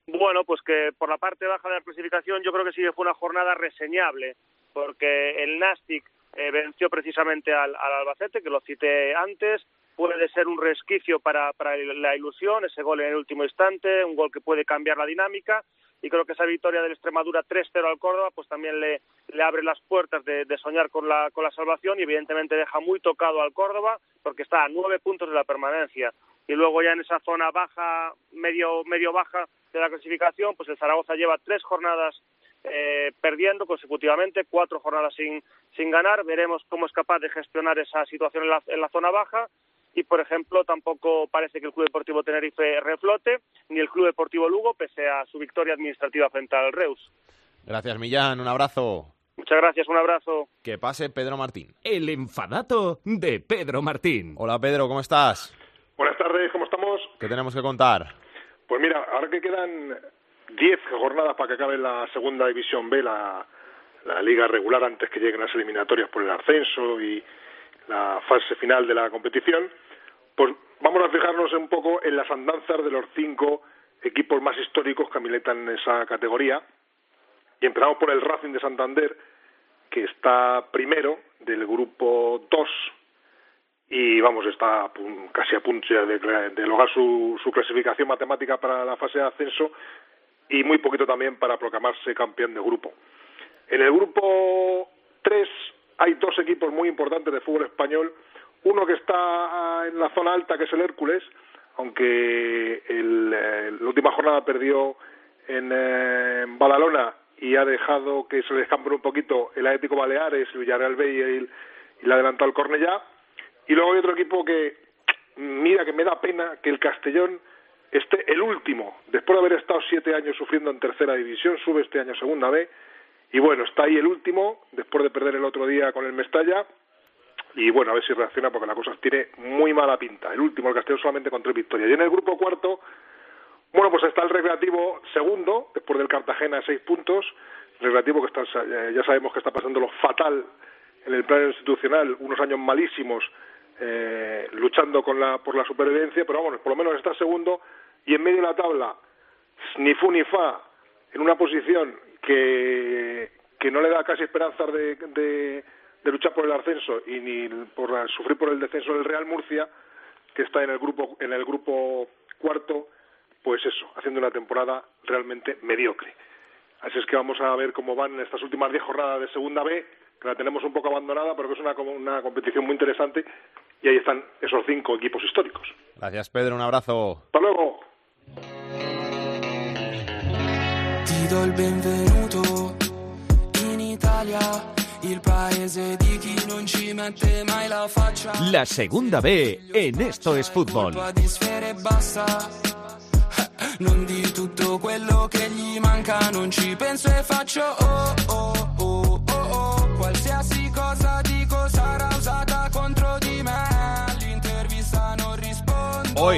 Bueno, pues que por la parte baja de la clasificación yo creo que sí fue una jornada reseñable, porque el Nastic eh, venció precisamente al, al Albacete, que lo cité antes, puede ser un resquicio para, la ilusión, ese gol en el último instante, un gol que puede cambiar la dinámica. Y creo que esa victoria del Extremadura 3-0 al Córdoba pues también le, le abre las puertas de, de, soñar con la, con la salvación y evidentemente deja muy tocado al Córdoba porque está a nueve puntos de la permanencia y luego ya en esa zona baja, medio, medio baja de la clasificación, pues el Zaragoza lleva tres jornadas eh, perdiendo consecutivamente, cuatro jornadas sin, sin ganar. Veremos cómo es capaz de gestionar esa situación en la, en la zona baja y, por ejemplo, tampoco parece que el Club Deportivo Tenerife reflote, ni el Club Deportivo Lugo, pese a su victoria administrativa frente al Reus. Gracias, Millán. Un abrazo. Muchas gracias, un abrazo. Que pase Pedro Martín. El enfadato de Pedro Martín. Hola, Pedro, ¿cómo estás? Buenas tardes, ¿cómo estamos? ¿Qué tenemos que contar? Pues mira, ahora que quedan 10 jornadas para que acabe la segunda división B, la, la liga regular, antes que lleguen las eliminatorias por el ascenso y la fase final de la competición, pues vamos a fijarnos un poco en las andanzas de los cinco equipos más históricos que militan en esa categoría. Y empezamos por el Racing de Santander, que está primero del grupo 2 y vamos, está casi a punto de, de lograr su, su clasificación matemática para la fase de ascenso y muy poquito también para proclamarse campeón de grupo. En el grupo tres, hay dos equipos muy importantes de fútbol español. Uno que está en la zona alta, que es el Hércules, aunque el, eh, la última jornada perdió en, eh, en Badalona y ha dejado que se le escampe un poquito el Atlético Baleares, el Villarreal B y el, y le ha adelantado el Cornellá. Y luego hay otro equipo que, mira, que me da pena que el Castellón esté el último, después de haber estado siete años sufriendo en tercera división, sube este año segunda B, y bueno, está ahí el último, después de perder el otro día con el Mestalla, y bueno, a ver si reacciona porque la cosa tiene muy mala pinta. El último, el Castellón solamente con tres victorias. Y en el grupo cuarto, bueno, pues está el Recreativo segundo, después del Cartagena, seis puntos. Recreativo que está, ya sabemos que está pasando lo fatal en el plano institucional, unos años malísimos, eh, luchando con la, por la supervivencia, pero vamos, por lo menos está segundo y en medio de la tabla, ni fu ni fa, en una posición que, que no le da casi esperanzas de, de, luchar por el ascenso y ni por la- sufrir por el descenso del Real Murcia, que está en el grupo, en el grupo cuarto, pues eso, haciendo una temporada realmente mediocre. Así es que vamos a ver cómo van estas últimas diez jornadas de Segunda B, que la tenemos un poco abandonada, pero que es una, una competición muy interesante, y ahí están esos cinco equipos históricos. Gracias, Pedro. Un abrazo. Hasta luego. La segunda B en Esto es Fútbol. Bassa. Non di tutto quello che gli manca, non ci penso e faccio oh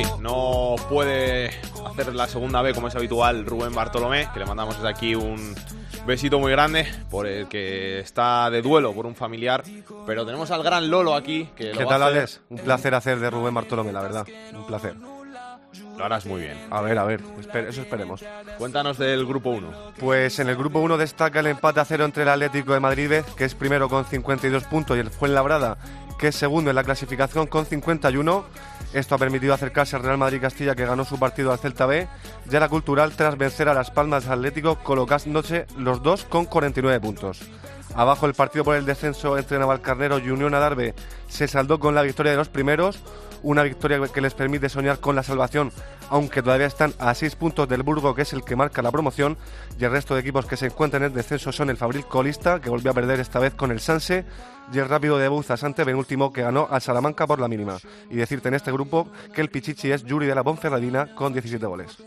Hoy no puede hacer la segunda B como es habitual Rubén Bartolomé, que le mandamos desde aquí un besito muy grande por el que está de duelo por un familiar, pero tenemos al gran Lolo aquí que lo ¿Qué a tal, hacer- Alex? Un placer hacer de Rubén Bartolomé, la verdad. Un placer. Lo harás muy bien. A ver, a ver, eso esperemos. Cuéntanos del grupo 1. Pues en el grupo 1 destaca el empate a cero entre el Atlético de Madrid, que es primero con 52 puntos, y el Fuenlabrada, que es segundo en la clasificación con 51. Esto ha permitido acercarse al Real Madrid Castilla, que ganó su partido al Celta B, y a la Cultural tras vencer a Las Palmas Atlético, colocándose los dos con 49 puntos. Abajo el partido por el descenso entre Navalcarnero y Unión Adarve se saldó con la victoria de los primeros, una victoria que les permite soñar con la salvación, aunque todavía están a 6 puntos del Burgo, que es el que marca la promoción, y el resto de equipos que se encuentran en el descenso son el Fabril Colista, que volvió a perder esta vez con el Sanse, y el Rápido de Bouzas ante penúltimo, que ganó al Salamanca por la mínima. Y decirte en este grupo que el Pichichi es Yuri de la Ponferradina con 17 goles.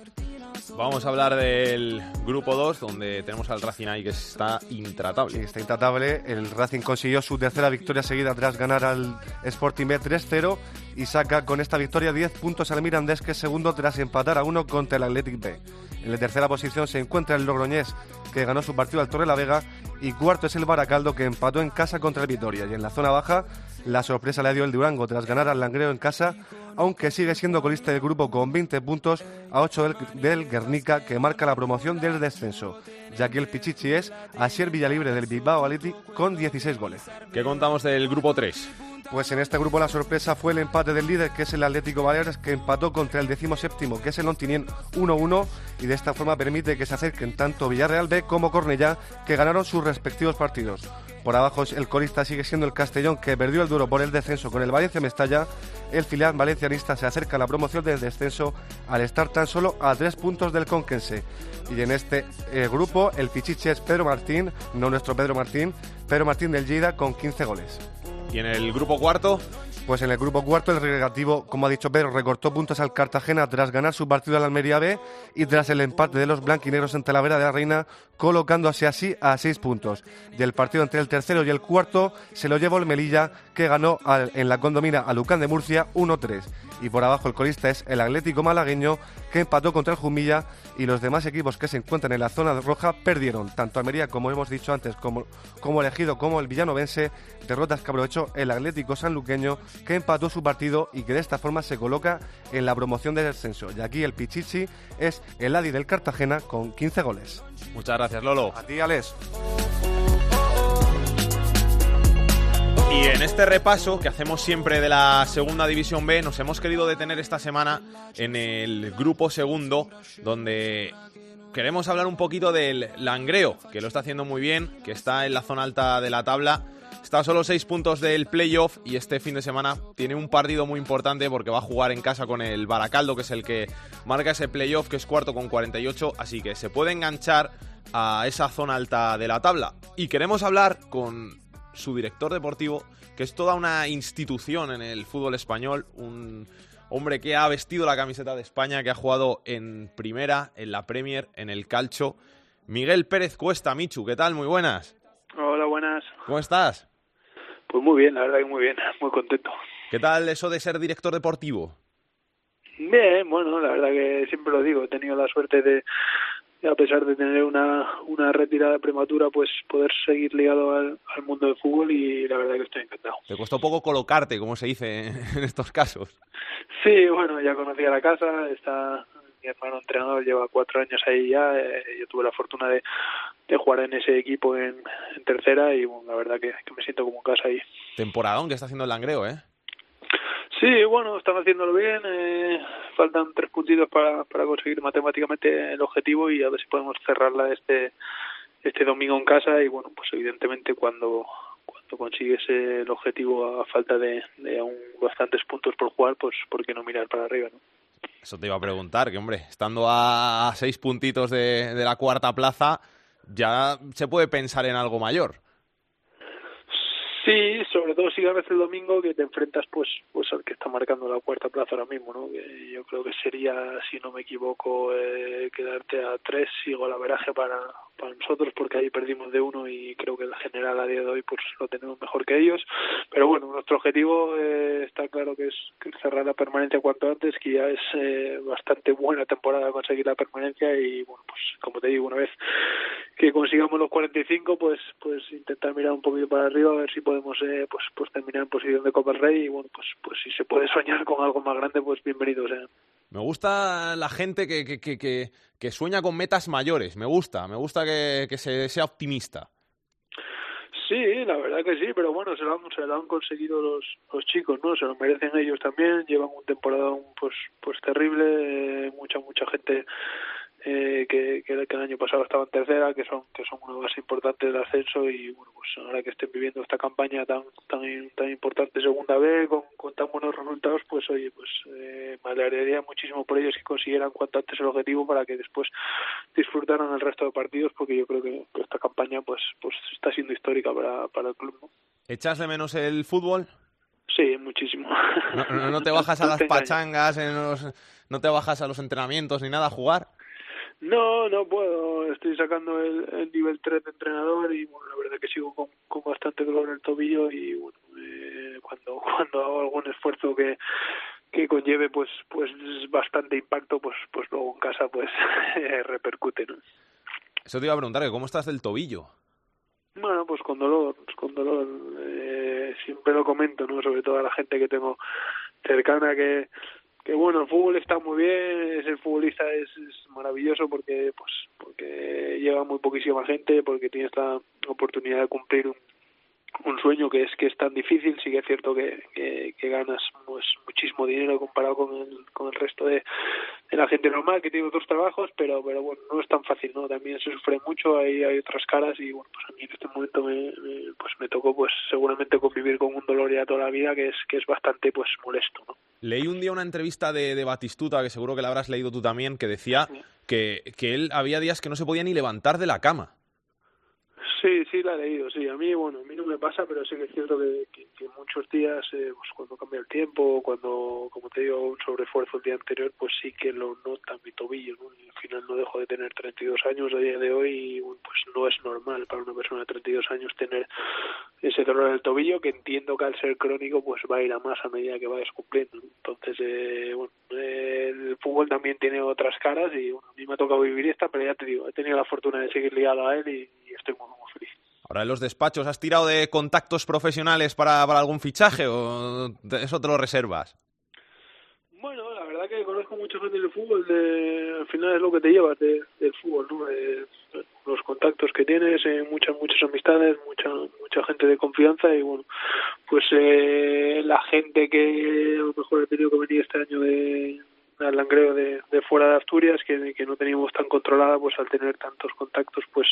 Vamos a hablar del grupo 2, donde tenemos al Racing ahí que está intratable. Sí, está intratable. El Racing consiguió su tercera victoria seguida tras ganar al Sporting B 3-0 y saca con esta victoria 10 puntos al Mirandés, que es segundo tras empatar a uno contra el Athletic B. En la tercera posición se encuentra el Logroñés, que ganó su partido al Torre la Vega, y cuarto es el Baracaldo, que empató en casa contra el Vitoria. Y en la zona baja, la sorpresa le dio el Durango tras ganar al Langreo en casa, aunque sigue siendo colista del grupo con 20 puntos a 8 del, del Guernica, que marca la promoción del descenso. Ya que el Pichichi es Asier Villalibre del Bilbao Athletic con 16 goles. ¿Qué contamos del grupo 3? Pues en este grupo la sorpresa fue el empate del líder, que es el Atlético Baleares, que empató contra el decimoséptimo, que es el Ontinien 1-1, y de esta forma permite que se acerquen tanto Villarreal B como Cornellá, que ganaron sus respectivos partidos. Por abajo el colista sigue siendo el Castellón, que perdió el duro por el descenso con el Valencia Mestalla. El filial valencianista se acerca a la promoción del descenso al estar tan solo a tres puntos del Conquense. Y en este eh, grupo el Pichichi es Pedro Martín, no nuestro Pedro Martín, Pedro Martín del Lleida con 15 goles. ¿Y en el grupo cuarto? Pues en el grupo cuarto el Recreativo, como ha dicho Pedro, recortó puntos al Cartagena tras ganar su partido al Almería B y tras el empate de los blanquinegros en Talavera de la Reina, colocándose así a seis puntos. Y el partido entre el tercero y el cuarto se lo llevó el Melilla, que ganó en la condomina a Lucán de Murcia 1-3. Y por abajo el colista es el Atlético Malagueño, que empató contra el Jumilla y los demás equipos que se encuentran en la zona roja perdieron. Tanto Almería, como hemos dicho antes, como, como elegido como el villanovense, derrotas que aprovechó el Atlético Sanluqueño, que empató su partido y que de esta forma se coloca en la promoción del descenso. Y aquí el Pichichi es el Adi del Cartagena con 15 goles. Muchas gracias, Lolo. A ti, Alex. Y en este repaso que hacemos siempre de la segunda división B, nos hemos querido detener esta semana en el grupo segundo, donde queremos hablar un poquito del Langreo, que lo está haciendo muy bien, que está en la zona alta de la tabla. Está a solo seis puntos del playoff y este fin de semana tiene un partido muy importante porque va a jugar en casa con el Baracaldo, que es el que marca ese playoff, que es cuarto con 48, así que se puede enganchar a esa zona alta de la tabla. Y queremos hablar con su director deportivo, que es toda una institución en el fútbol español, un hombre que ha vestido la camiseta de España, que ha jugado en Primera, en la Premier, en el Calcho. Miguel Pérez Cuesta, Michu, ¿qué tal? Muy buenas. Hola, buenas. ¿Cómo estás? Pues muy bien, la verdad que muy bien, muy contento. ¿Qué tal eso de ser director deportivo? Bien, bueno, la verdad que siempre lo digo, he tenido la suerte de, a pesar de tener una, una retirada prematura, pues poder seguir ligado al, al mundo del fútbol y la verdad que estoy encantado. Te costó poco colocarte, como se dice en estos casos. Sí, bueno, ya conocía la casa, está mi hermano entrenador lleva cuatro años ahí ya, eh, yo tuve la fortuna de, de jugar en ese equipo en, en tercera y bueno, la verdad que, que me siento como en casa ahí. Temporadón que está haciendo el Langreo, ¿eh? Sí, bueno, están haciéndolo bien. Eh, faltan tres puntitos para, para conseguir matemáticamente el objetivo y a ver si podemos cerrarla este este domingo en casa. Y bueno, pues evidentemente cuando cuando consigues el objetivo a falta de, de aún bastantes puntos por jugar, pues por qué no mirar para arriba, ¿no? Eso te iba a preguntar, que hombre, estando a seis puntitos de, de la cuarta plaza, ya se puede pensar en algo mayor. Sí, sobre todo si ganas el domingo que te enfrentas pues pues al que está marcando la cuarta plaza ahora mismo, ¿no? Que yo creo que sería, si no me equivoco, eh, quedarte a tres y golaveraje para, para nosotros porque ahí perdimos de uno y creo que el general a día de hoy pues lo tenemos mejor que ellos. Pero bueno, nuestro objetivo eh, está claro que es, cerrar la permanencia cuanto antes, que ya es eh, bastante buena temporada conseguir la permanencia y bueno, pues como te digo, una vez que consigamos los 45 pues pues intentar mirar un poquito para arriba a ver si podemos eh, pues pues terminar en posición de Copa del Rey y bueno pues pues si se puede soñar con algo más grande pues bienvenidos sean. Me gusta la gente que, que, que, que, sueña con metas mayores. Me gusta, me gusta que, se sea optimista. Sí, la verdad que sí, pero bueno, se lo han, se lo han conseguido los, los chicos, ¿no? Se lo merecen ellos también, llevan un temporada pues pues terrible, eh, mucha mucha gente eh, que, que, el año pasado estaba en tercera, que son que son una base importante del ascenso y bueno, pues ahora que estén viviendo esta campaña tan tan tan importante segunda vez con, con tan buenos resultados, pues oye, pues eh, me alegraría muchísimo por ellos que consiguieran cuanto antes el objetivo para que después disfrutaran el resto de partidos, porque yo creo que, que esta campaña pues pues está siendo histórica para para el club. ¿no? ¿Echas de menos el fútbol? Sí, muchísimo. ¿No, no, no te bajas a las pachangas, en los, no te bajas a los entrenamientos ni nada a jugar? No, no puedo. Estoy sacando el, el nivel 3 de entrenador y bueno, la verdad que sigo con, con bastante dolor en el tobillo y bueno, eh, cuando cuando hago algún esfuerzo que que conlleve pues pues bastante impacto pues pues luego en casa pues repercute ¿no? eso te iba a preguntar cómo estás del tobillo bueno pues con dolor pues con dolor eh, siempre lo comento no sobre todo a la gente que tengo cercana que que bueno el fútbol está muy bien ser futbolista es, es maravilloso porque pues porque lleva muy poquísima gente porque tienes la oportunidad de cumplir un, un sueño que es que es tan difícil sí que es cierto que, que, que ganas pues muchísimo dinero comparado con el con el resto de, de la gente normal que tiene otros trabajos pero pero bueno no es tan fácil no también se sufre mucho hay hay otras caras y bueno pues a mí en este momento me, me pues me tocó pues seguramente convivir con un dolor ya toda la vida que es que es bastante pues molesto no Leí un día una entrevista de, de Batistuta, que seguro que la habrás leído tú también, que decía sí. que, que él había días que no se podía ni levantar de la cama. Sí, sí, la he leído, sí. A mí, bueno, a mí no me pasa, pero sí que es cierto que, que, muchos días, eh, pues cuando cambia el tiempo, cuando, como te digo, un sobreesfuerzo el día anterior, pues sí que lo nota mi tobillo, ¿no? Y al final no dejo de tener 32 años a día de hoy y, pues no es normal para una persona de 32 años tener ese dolor en el tobillo, que entiendo que al ser crónico, pues va a ir a más a medida que vayas cumpliendo. Entonces, eh, bueno, el fútbol también tiene otras caras y, bueno, a mí me ha tocado vivir esta, pero ya te digo, he tenido la fortuna de seguir ligado a él y, y estoy muy, muy feliz. Ahora en los despachos, ¿has tirado de contactos profesionales para, para algún fichaje o eso te lo reservas? Bueno, la verdad que conozco mucha gente del fútbol, de, al final es lo que te llevas de, del fútbol, ¿no? Los contactos que tienes, eh, muchas, muchas amistades, mucha, mucha gente de confianza y bueno, pues eh, la gente que a lo mejor he tenido que venir este año de al Langreo de, fuera de Asturias que, que no teníamos tan controlada pues al tener tantos contactos pues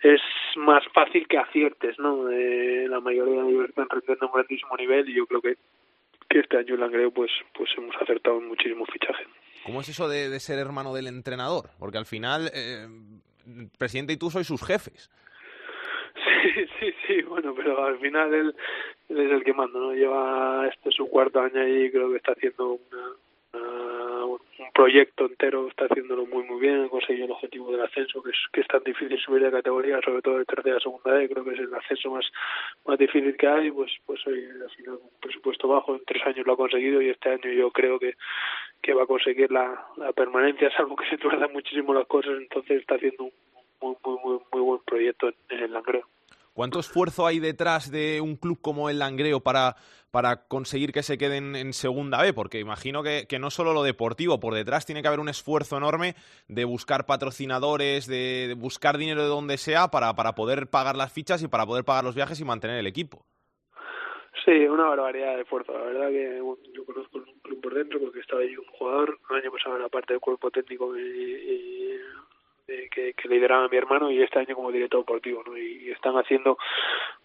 es más fácil que aciertes no eh, la mayoría de ellos están rendiendo un grandísimo nivel y yo creo que que este año en Langreo pues pues hemos acertado en muchísimo fichaje ¿Cómo es eso de, de ser hermano del entrenador? Porque al final, eh, presidente y tú sois sus jefes. Sí, sí, sí, bueno, pero al final él, es el que manda, ¿no? Lleva este su cuarto año ahí, creo que está haciendo una- un proyecto entero, está haciéndolo muy, muy bien, ha conseguido el objetivo del ascenso, que es, que es tan difícil subir de categoría, sobre todo de tercera a segunda D, creo que es el ascenso más, más difícil que hay, pues, pues hoy al final un presupuesto bajo, en tres años lo ha conseguido y este año yo creo que, que va a conseguir la, la permanencia, salvo que se tuerzan muchísimo las cosas, entonces está haciendo un muy, muy, muy, muy buen proyecto en el Langreo. ¿Cuánto esfuerzo hay detrás de un club como el Langreo para, para conseguir que se queden en segunda B? Porque imagino que, que no solo lo deportivo, por detrás tiene que haber un esfuerzo enorme de buscar patrocinadores, de, de buscar dinero de donde sea para, para poder pagar las fichas y para poder pagar los viajes y mantener el equipo. Sí, una barbaridad de esfuerzo. La verdad que yo conozco el club por dentro porque estaba allí un jugador, el año pasado era parte del cuerpo técnico y, que, lideraba mi hermano y este año como director deportivo. Y, y están haciendo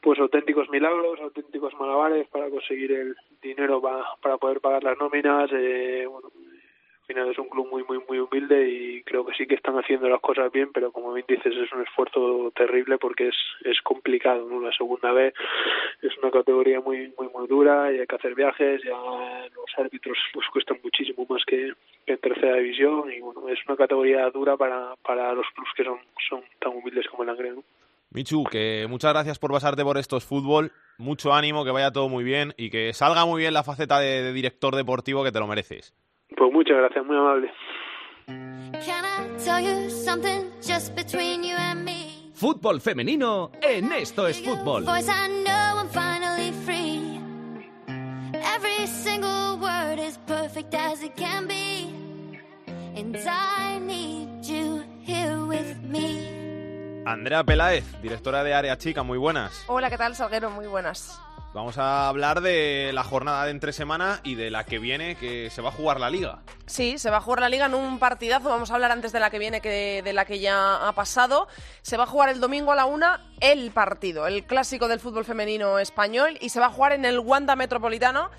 pues auténticos milagros, auténticos malabares para conseguir el dinero para, para poder pagar las nóminas. Eh, bueno, final es un club muy muy muy humilde y creo que sí que están haciendo las cosas bien pero como bien dices es un esfuerzo terrible porque es es complicado ¿no? la segunda vez es una categoría muy muy muy dura y hay que hacer viajes ya los árbitros pues cuestan muchísimo más que, en tercera división y bueno es una categoría dura para para los clubes que son son tan humildes como el Langreo ¿no? Michu, que muchas gracias por pasarte por estos fútbol, mucho ánimo, que vaya todo muy bien y que salga muy bien la faceta de director deportivo que te lo mereces. Pues muchas gracias muy amable? Fútbol femenino en Esto es Fútbol. Voice, I know I'm finally free. Every single word is perfect as it can be. And I need you here with me. Andrea Peláez, directora de Área Chica, muy buenas. Hola, ¿qué tal, Salguero? Muy buenas. Vamos a hablar de la jornada de entre semana y de la que viene, que se va a jugar la liga. Sí, se va a jugar la liga en un partidazo. Vamos a hablar antes de la que viene que de la que ya ha pasado. Se va a jugar el domingo a la una el partido, el clásico del fútbol femenino español, y se va a jugar en el Wanda Metropolitano.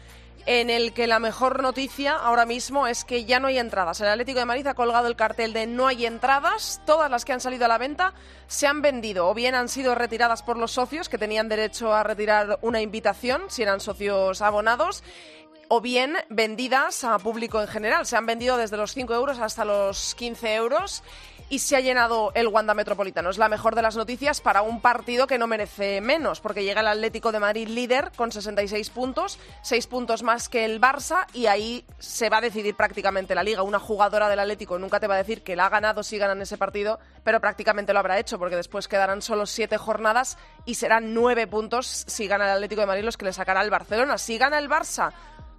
En el que la mejor noticia ahora mismo es que ya no hay entradas. El Atlético de Madrid ha colgado el cartel de no hay entradas. Todas las que han salido a la venta se han vendido o bien han sido retiradas por los socios que tenían derecho a retirar una invitación si eran socios abonados o bien vendidas a público en general. Se han vendido desde los 5 euros hasta los 15 euros y se ha llenado el Wanda Metropolitano. Es la mejor de las noticias para un partido que no merece menos, porque llega el Atlético de Madrid líder con 66 puntos, 6 puntos más que el Barça y ahí se va a decidir prácticamente la liga. Una jugadora del Atlético nunca te va a decir que la ha ganado si ganan ese partido, pero prácticamente lo habrá hecho, porque después quedarán solo 7 jornadas y serán 9 puntos si gana el Atlético de Madrid los que le sacará el Barcelona. Si gana el Barça,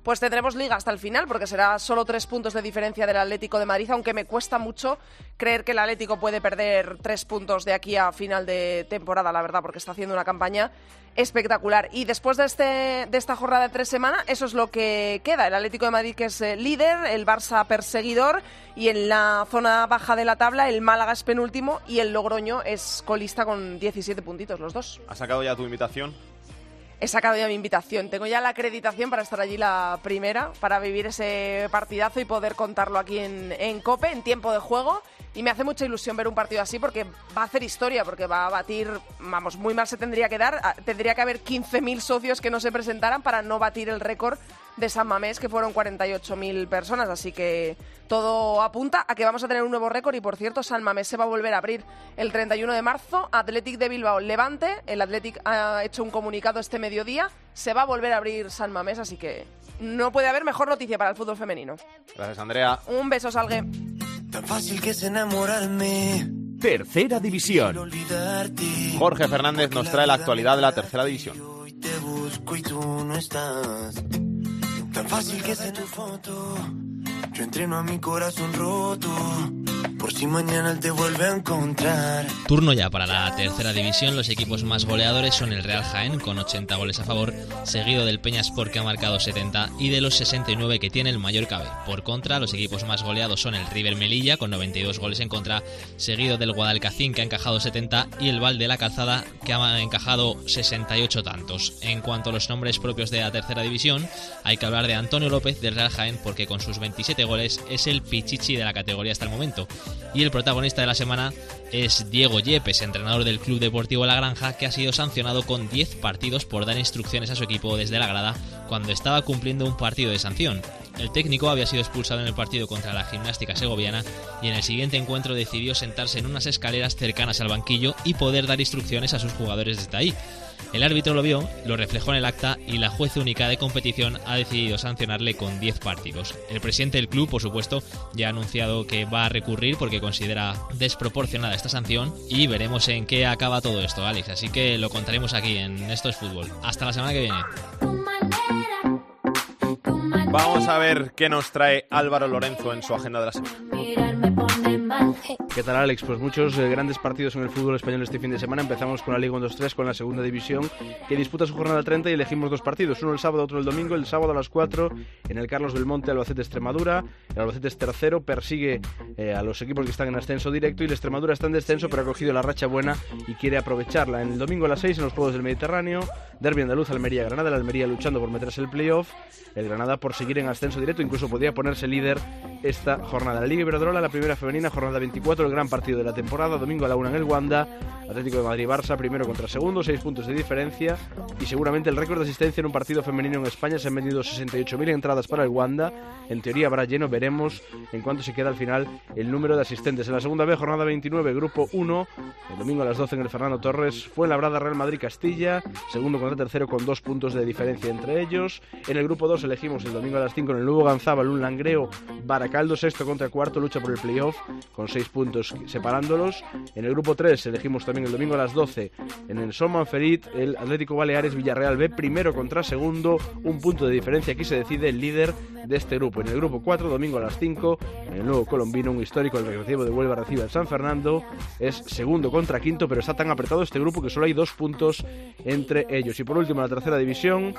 pues tendremos liga hasta el final, porque será solo tres puntos de diferencia del Atlético de Madrid, aunque me cuesta mucho creer que el Atlético puede perder tres puntos de aquí a final de temporada, la verdad, porque está haciendo una campaña espectacular. Y después de, este, de esta jornada de tres semanas, eso es lo que queda. El Atlético de Madrid que es eh, líder, el Barça perseguidor y en la zona baja de la tabla el Málaga es penúltimo y el Logroño es colista con 17 puntitos los dos. ¿Has sacado ya tu invitación? He sacado ya mi invitación. Tengo ya la acreditación para estar allí la primera, para vivir ese partidazo y poder contarlo aquí en, en COPE, en tiempo de juego. Y me hace mucha ilusión ver un partido así porque va a hacer historia, porque va a batir, vamos, muy mal se tendría que dar. Tendría que haber 15.000 socios que no se presentaran para no batir el récord de San Mamés, que fueron 48.000 personas. Así que todo apunta a que vamos a tener un nuevo récord. Y por cierto, San Mamés se va a volver a abrir el 31 de marzo. Athletic de Bilbao Levante. El Athletic ha hecho un comunicado este mediodía. Se va a volver a abrir San Mamés, así que no puede haber mejor noticia para el fútbol femenino. Gracias, Andrea. Un beso, Salgue. Tan fácil que es enamorarme. Tercera división. Jorge Fernández nos trae la actualidad de la tercera división. Te busco y tú no estás. Tan fácil que es tu foto. Yo entreno a mi corazón roto. Por si mañana te vuelve a encontrar. Turno ya para la tercera división. Los equipos más goleadores son el Real Jaén con 80 goles a favor, seguido del Peñasport que ha marcado 70 y de los 69 que tiene el Mallorca B. Por contra, los equipos más goleados son el River Melilla con 92 goles en contra, seguido del Guadalcacín que ha encajado 70 y el Val de la Calzada que ha encajado 68 tantos. En cuanto a los nombres propios de la tercera división, hay que hablar de Antonio López del Real Jaén porque con sus 27 goles es el pichichi de la categoría hasta el momento. Y el protagonista de la semana es Diego Yepes, entrenador del Club Deportivo La Granja, que ha sido sancionado con 10 partidos por dar instrucciones a su equipo desde la grada cuando estaba cumpliendo un partido de sanción. El técnico había sido expulsado en el partido contra la gimnástica segoviana y en el siguiente encuentro decidió sentarse en unas escaleras cercanas al banquillo y poder dar instrucciones a sus jugadores desde ahí. El árbitro lo vio, lo reflejó en el acta y la juez única de competición ha decidido sancionarle con 10 partidos. El presidente del club, por supuesto, ya ha anunciado que va a recurrir porque considera desproporcionada esta sanción y veremos en qué acaba todo esto, Alex. Así que lo contaremos aquí en Esto es Fútbol. Hasta la semana que viene. Vamos a ver qué nos trae Álvaro Lorenzo en su agenda de la semana. ¿Qué tal, Alex? Pues muchos eh, grandes partidos en el fútbol español este fin de semana. Empezamos con la Liga 1-2-3, con la segunda división, que disputa su jornada 30 y elegimos dos partidos, uno el sábado, otro el domingo. El sábado a las 4 en el Carlos Belmonte, Albacete Extremadura. El Albacete es tercero, persigue eh, a los equipos que están en ascenso directo y el Extremadura está en descenso, pero ha cogido la racha buena y quiere aprovecharla. En el domingo a las 6 en los Juegos del Mediterráneo, Derby Andaluz, Almería, Granada. La Almería luchando por meterse el playoff. El Granada por seguir en ascenso directo, incluso podría ponerse líder esta jornada. La Liga Iberdrola, la primera femenina, jornada 24, el gran partido de la temporada, domingo a la una en el Wanda, Atlético de Madrid-Barça, primero contra segundo, seis puntos de diferencia y seguramente el récord de asistencia en un partido femenino en España. Se han vendido 68.000 entradas para el Wanda, en teoría habrá lleno, veremos en cuánto se queda al final el número de asistentes. En la segunda vez, jornada 29, grupo 1, el domingo a las 12 en el Fernando Torres, fue Labrada Real Madrid-Castilla, segundo contra tercero con dos puntos de diferencia entre ellos. En el grupo 2 elegimos el domingo a las 5 en el nuevo Ganzábal, un Langreo, Baracaldo, sexto contra cuarto, lucha por el playoff con seis puntos separándolos. En el grupo 3 elegimos también el domingo a las 12 en el Son Manferit, el Atlético Baleares Villarreal B, primero contra segundo, un punto de diferencia. Aquí se decide el líder de este grupo. En el grupo 4, domingo a las 5, en el nuevo Colombino, un histórico, el Recreativo de Huelva recibe al San Fernando, es segundo contra quinto, pero está tan apretado este grupo que solo hay dos puntos entre ellos. Y por último, la tercera división,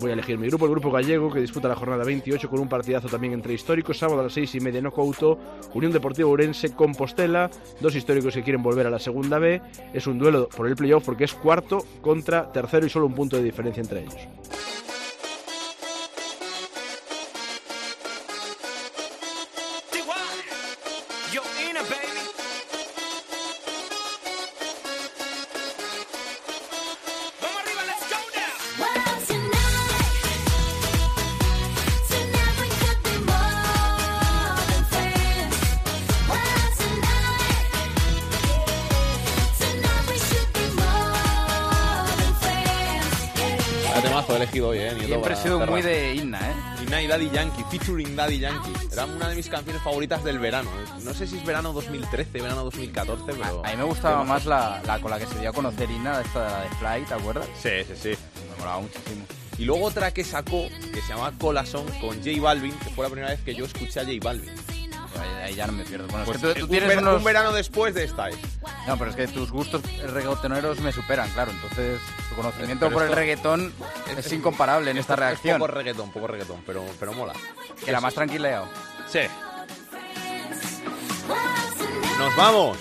voy a elegir mi grupo, el grupo gallego, que disputa la jornada 28 con un partidazo también entre históricos, sábado a las 6 y media no Couto, Unión Deportiva Urense, Compostela, dos históricos que quieren volver a la segunda B, es un duelo por el playoff porque es cuarto contra tercero y solo un punto de diferencia entre ellos. Elegido hoy, ¿eh? Nieto, Siempre he sido muy de Inna, ¿eh? Inna y Daddy Yankee, featuring Daddy Yankee. Era una de mis canciones favoritas del verano. ¿eh? No sé si es verano 2013, verano 2014, pero... A mí me gustaba más la, la con la que se dio a conocer Inna, esta de la de Fly, ¿te acuerdas? Sí, sí, sí. Me molaba muchísimo. Y luego otra que sacó, que se llama Corazón, con J Balvin, que fue la primera vez que yo escuché a J Balvin. Ahí, ya no me pierdo. Bueno, Pues es que tú, tú un, tienes ver- unos... un verano después de esta. No, pero es que tus gustos reggaetoneros me superan, claro. Entonces, tu conocimiento por el esto- reggaetón es, incomparable en esta Es reacción. poco reggaetón, poco reggaetón, pero, pero mola. Que la más tranquileo. Sí. Nos vamos.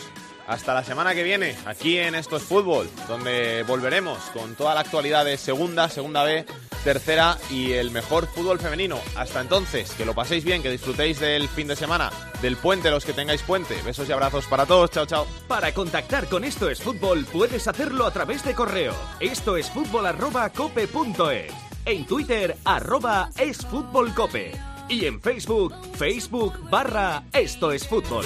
Hasta la semana que viene, aquí en Esto es Fútbol, donde volveremos con toda la actualidad de segunda, segunda B, tercera y el mejor fútbol femenino. Hasta entonces, que lo paséis bien, que disfrutéis del fin de semana, del puente, los que tengáis puente. Besos y abrazos para todos. Chao, chao. Para contactar con Esto es Fútbol puedes hacerlo a través de correo. Esto es fútbol arroba cope. En Twitter arroba es fútbol cope. Y en Facebook, Facebook barra Esto es Fútbol.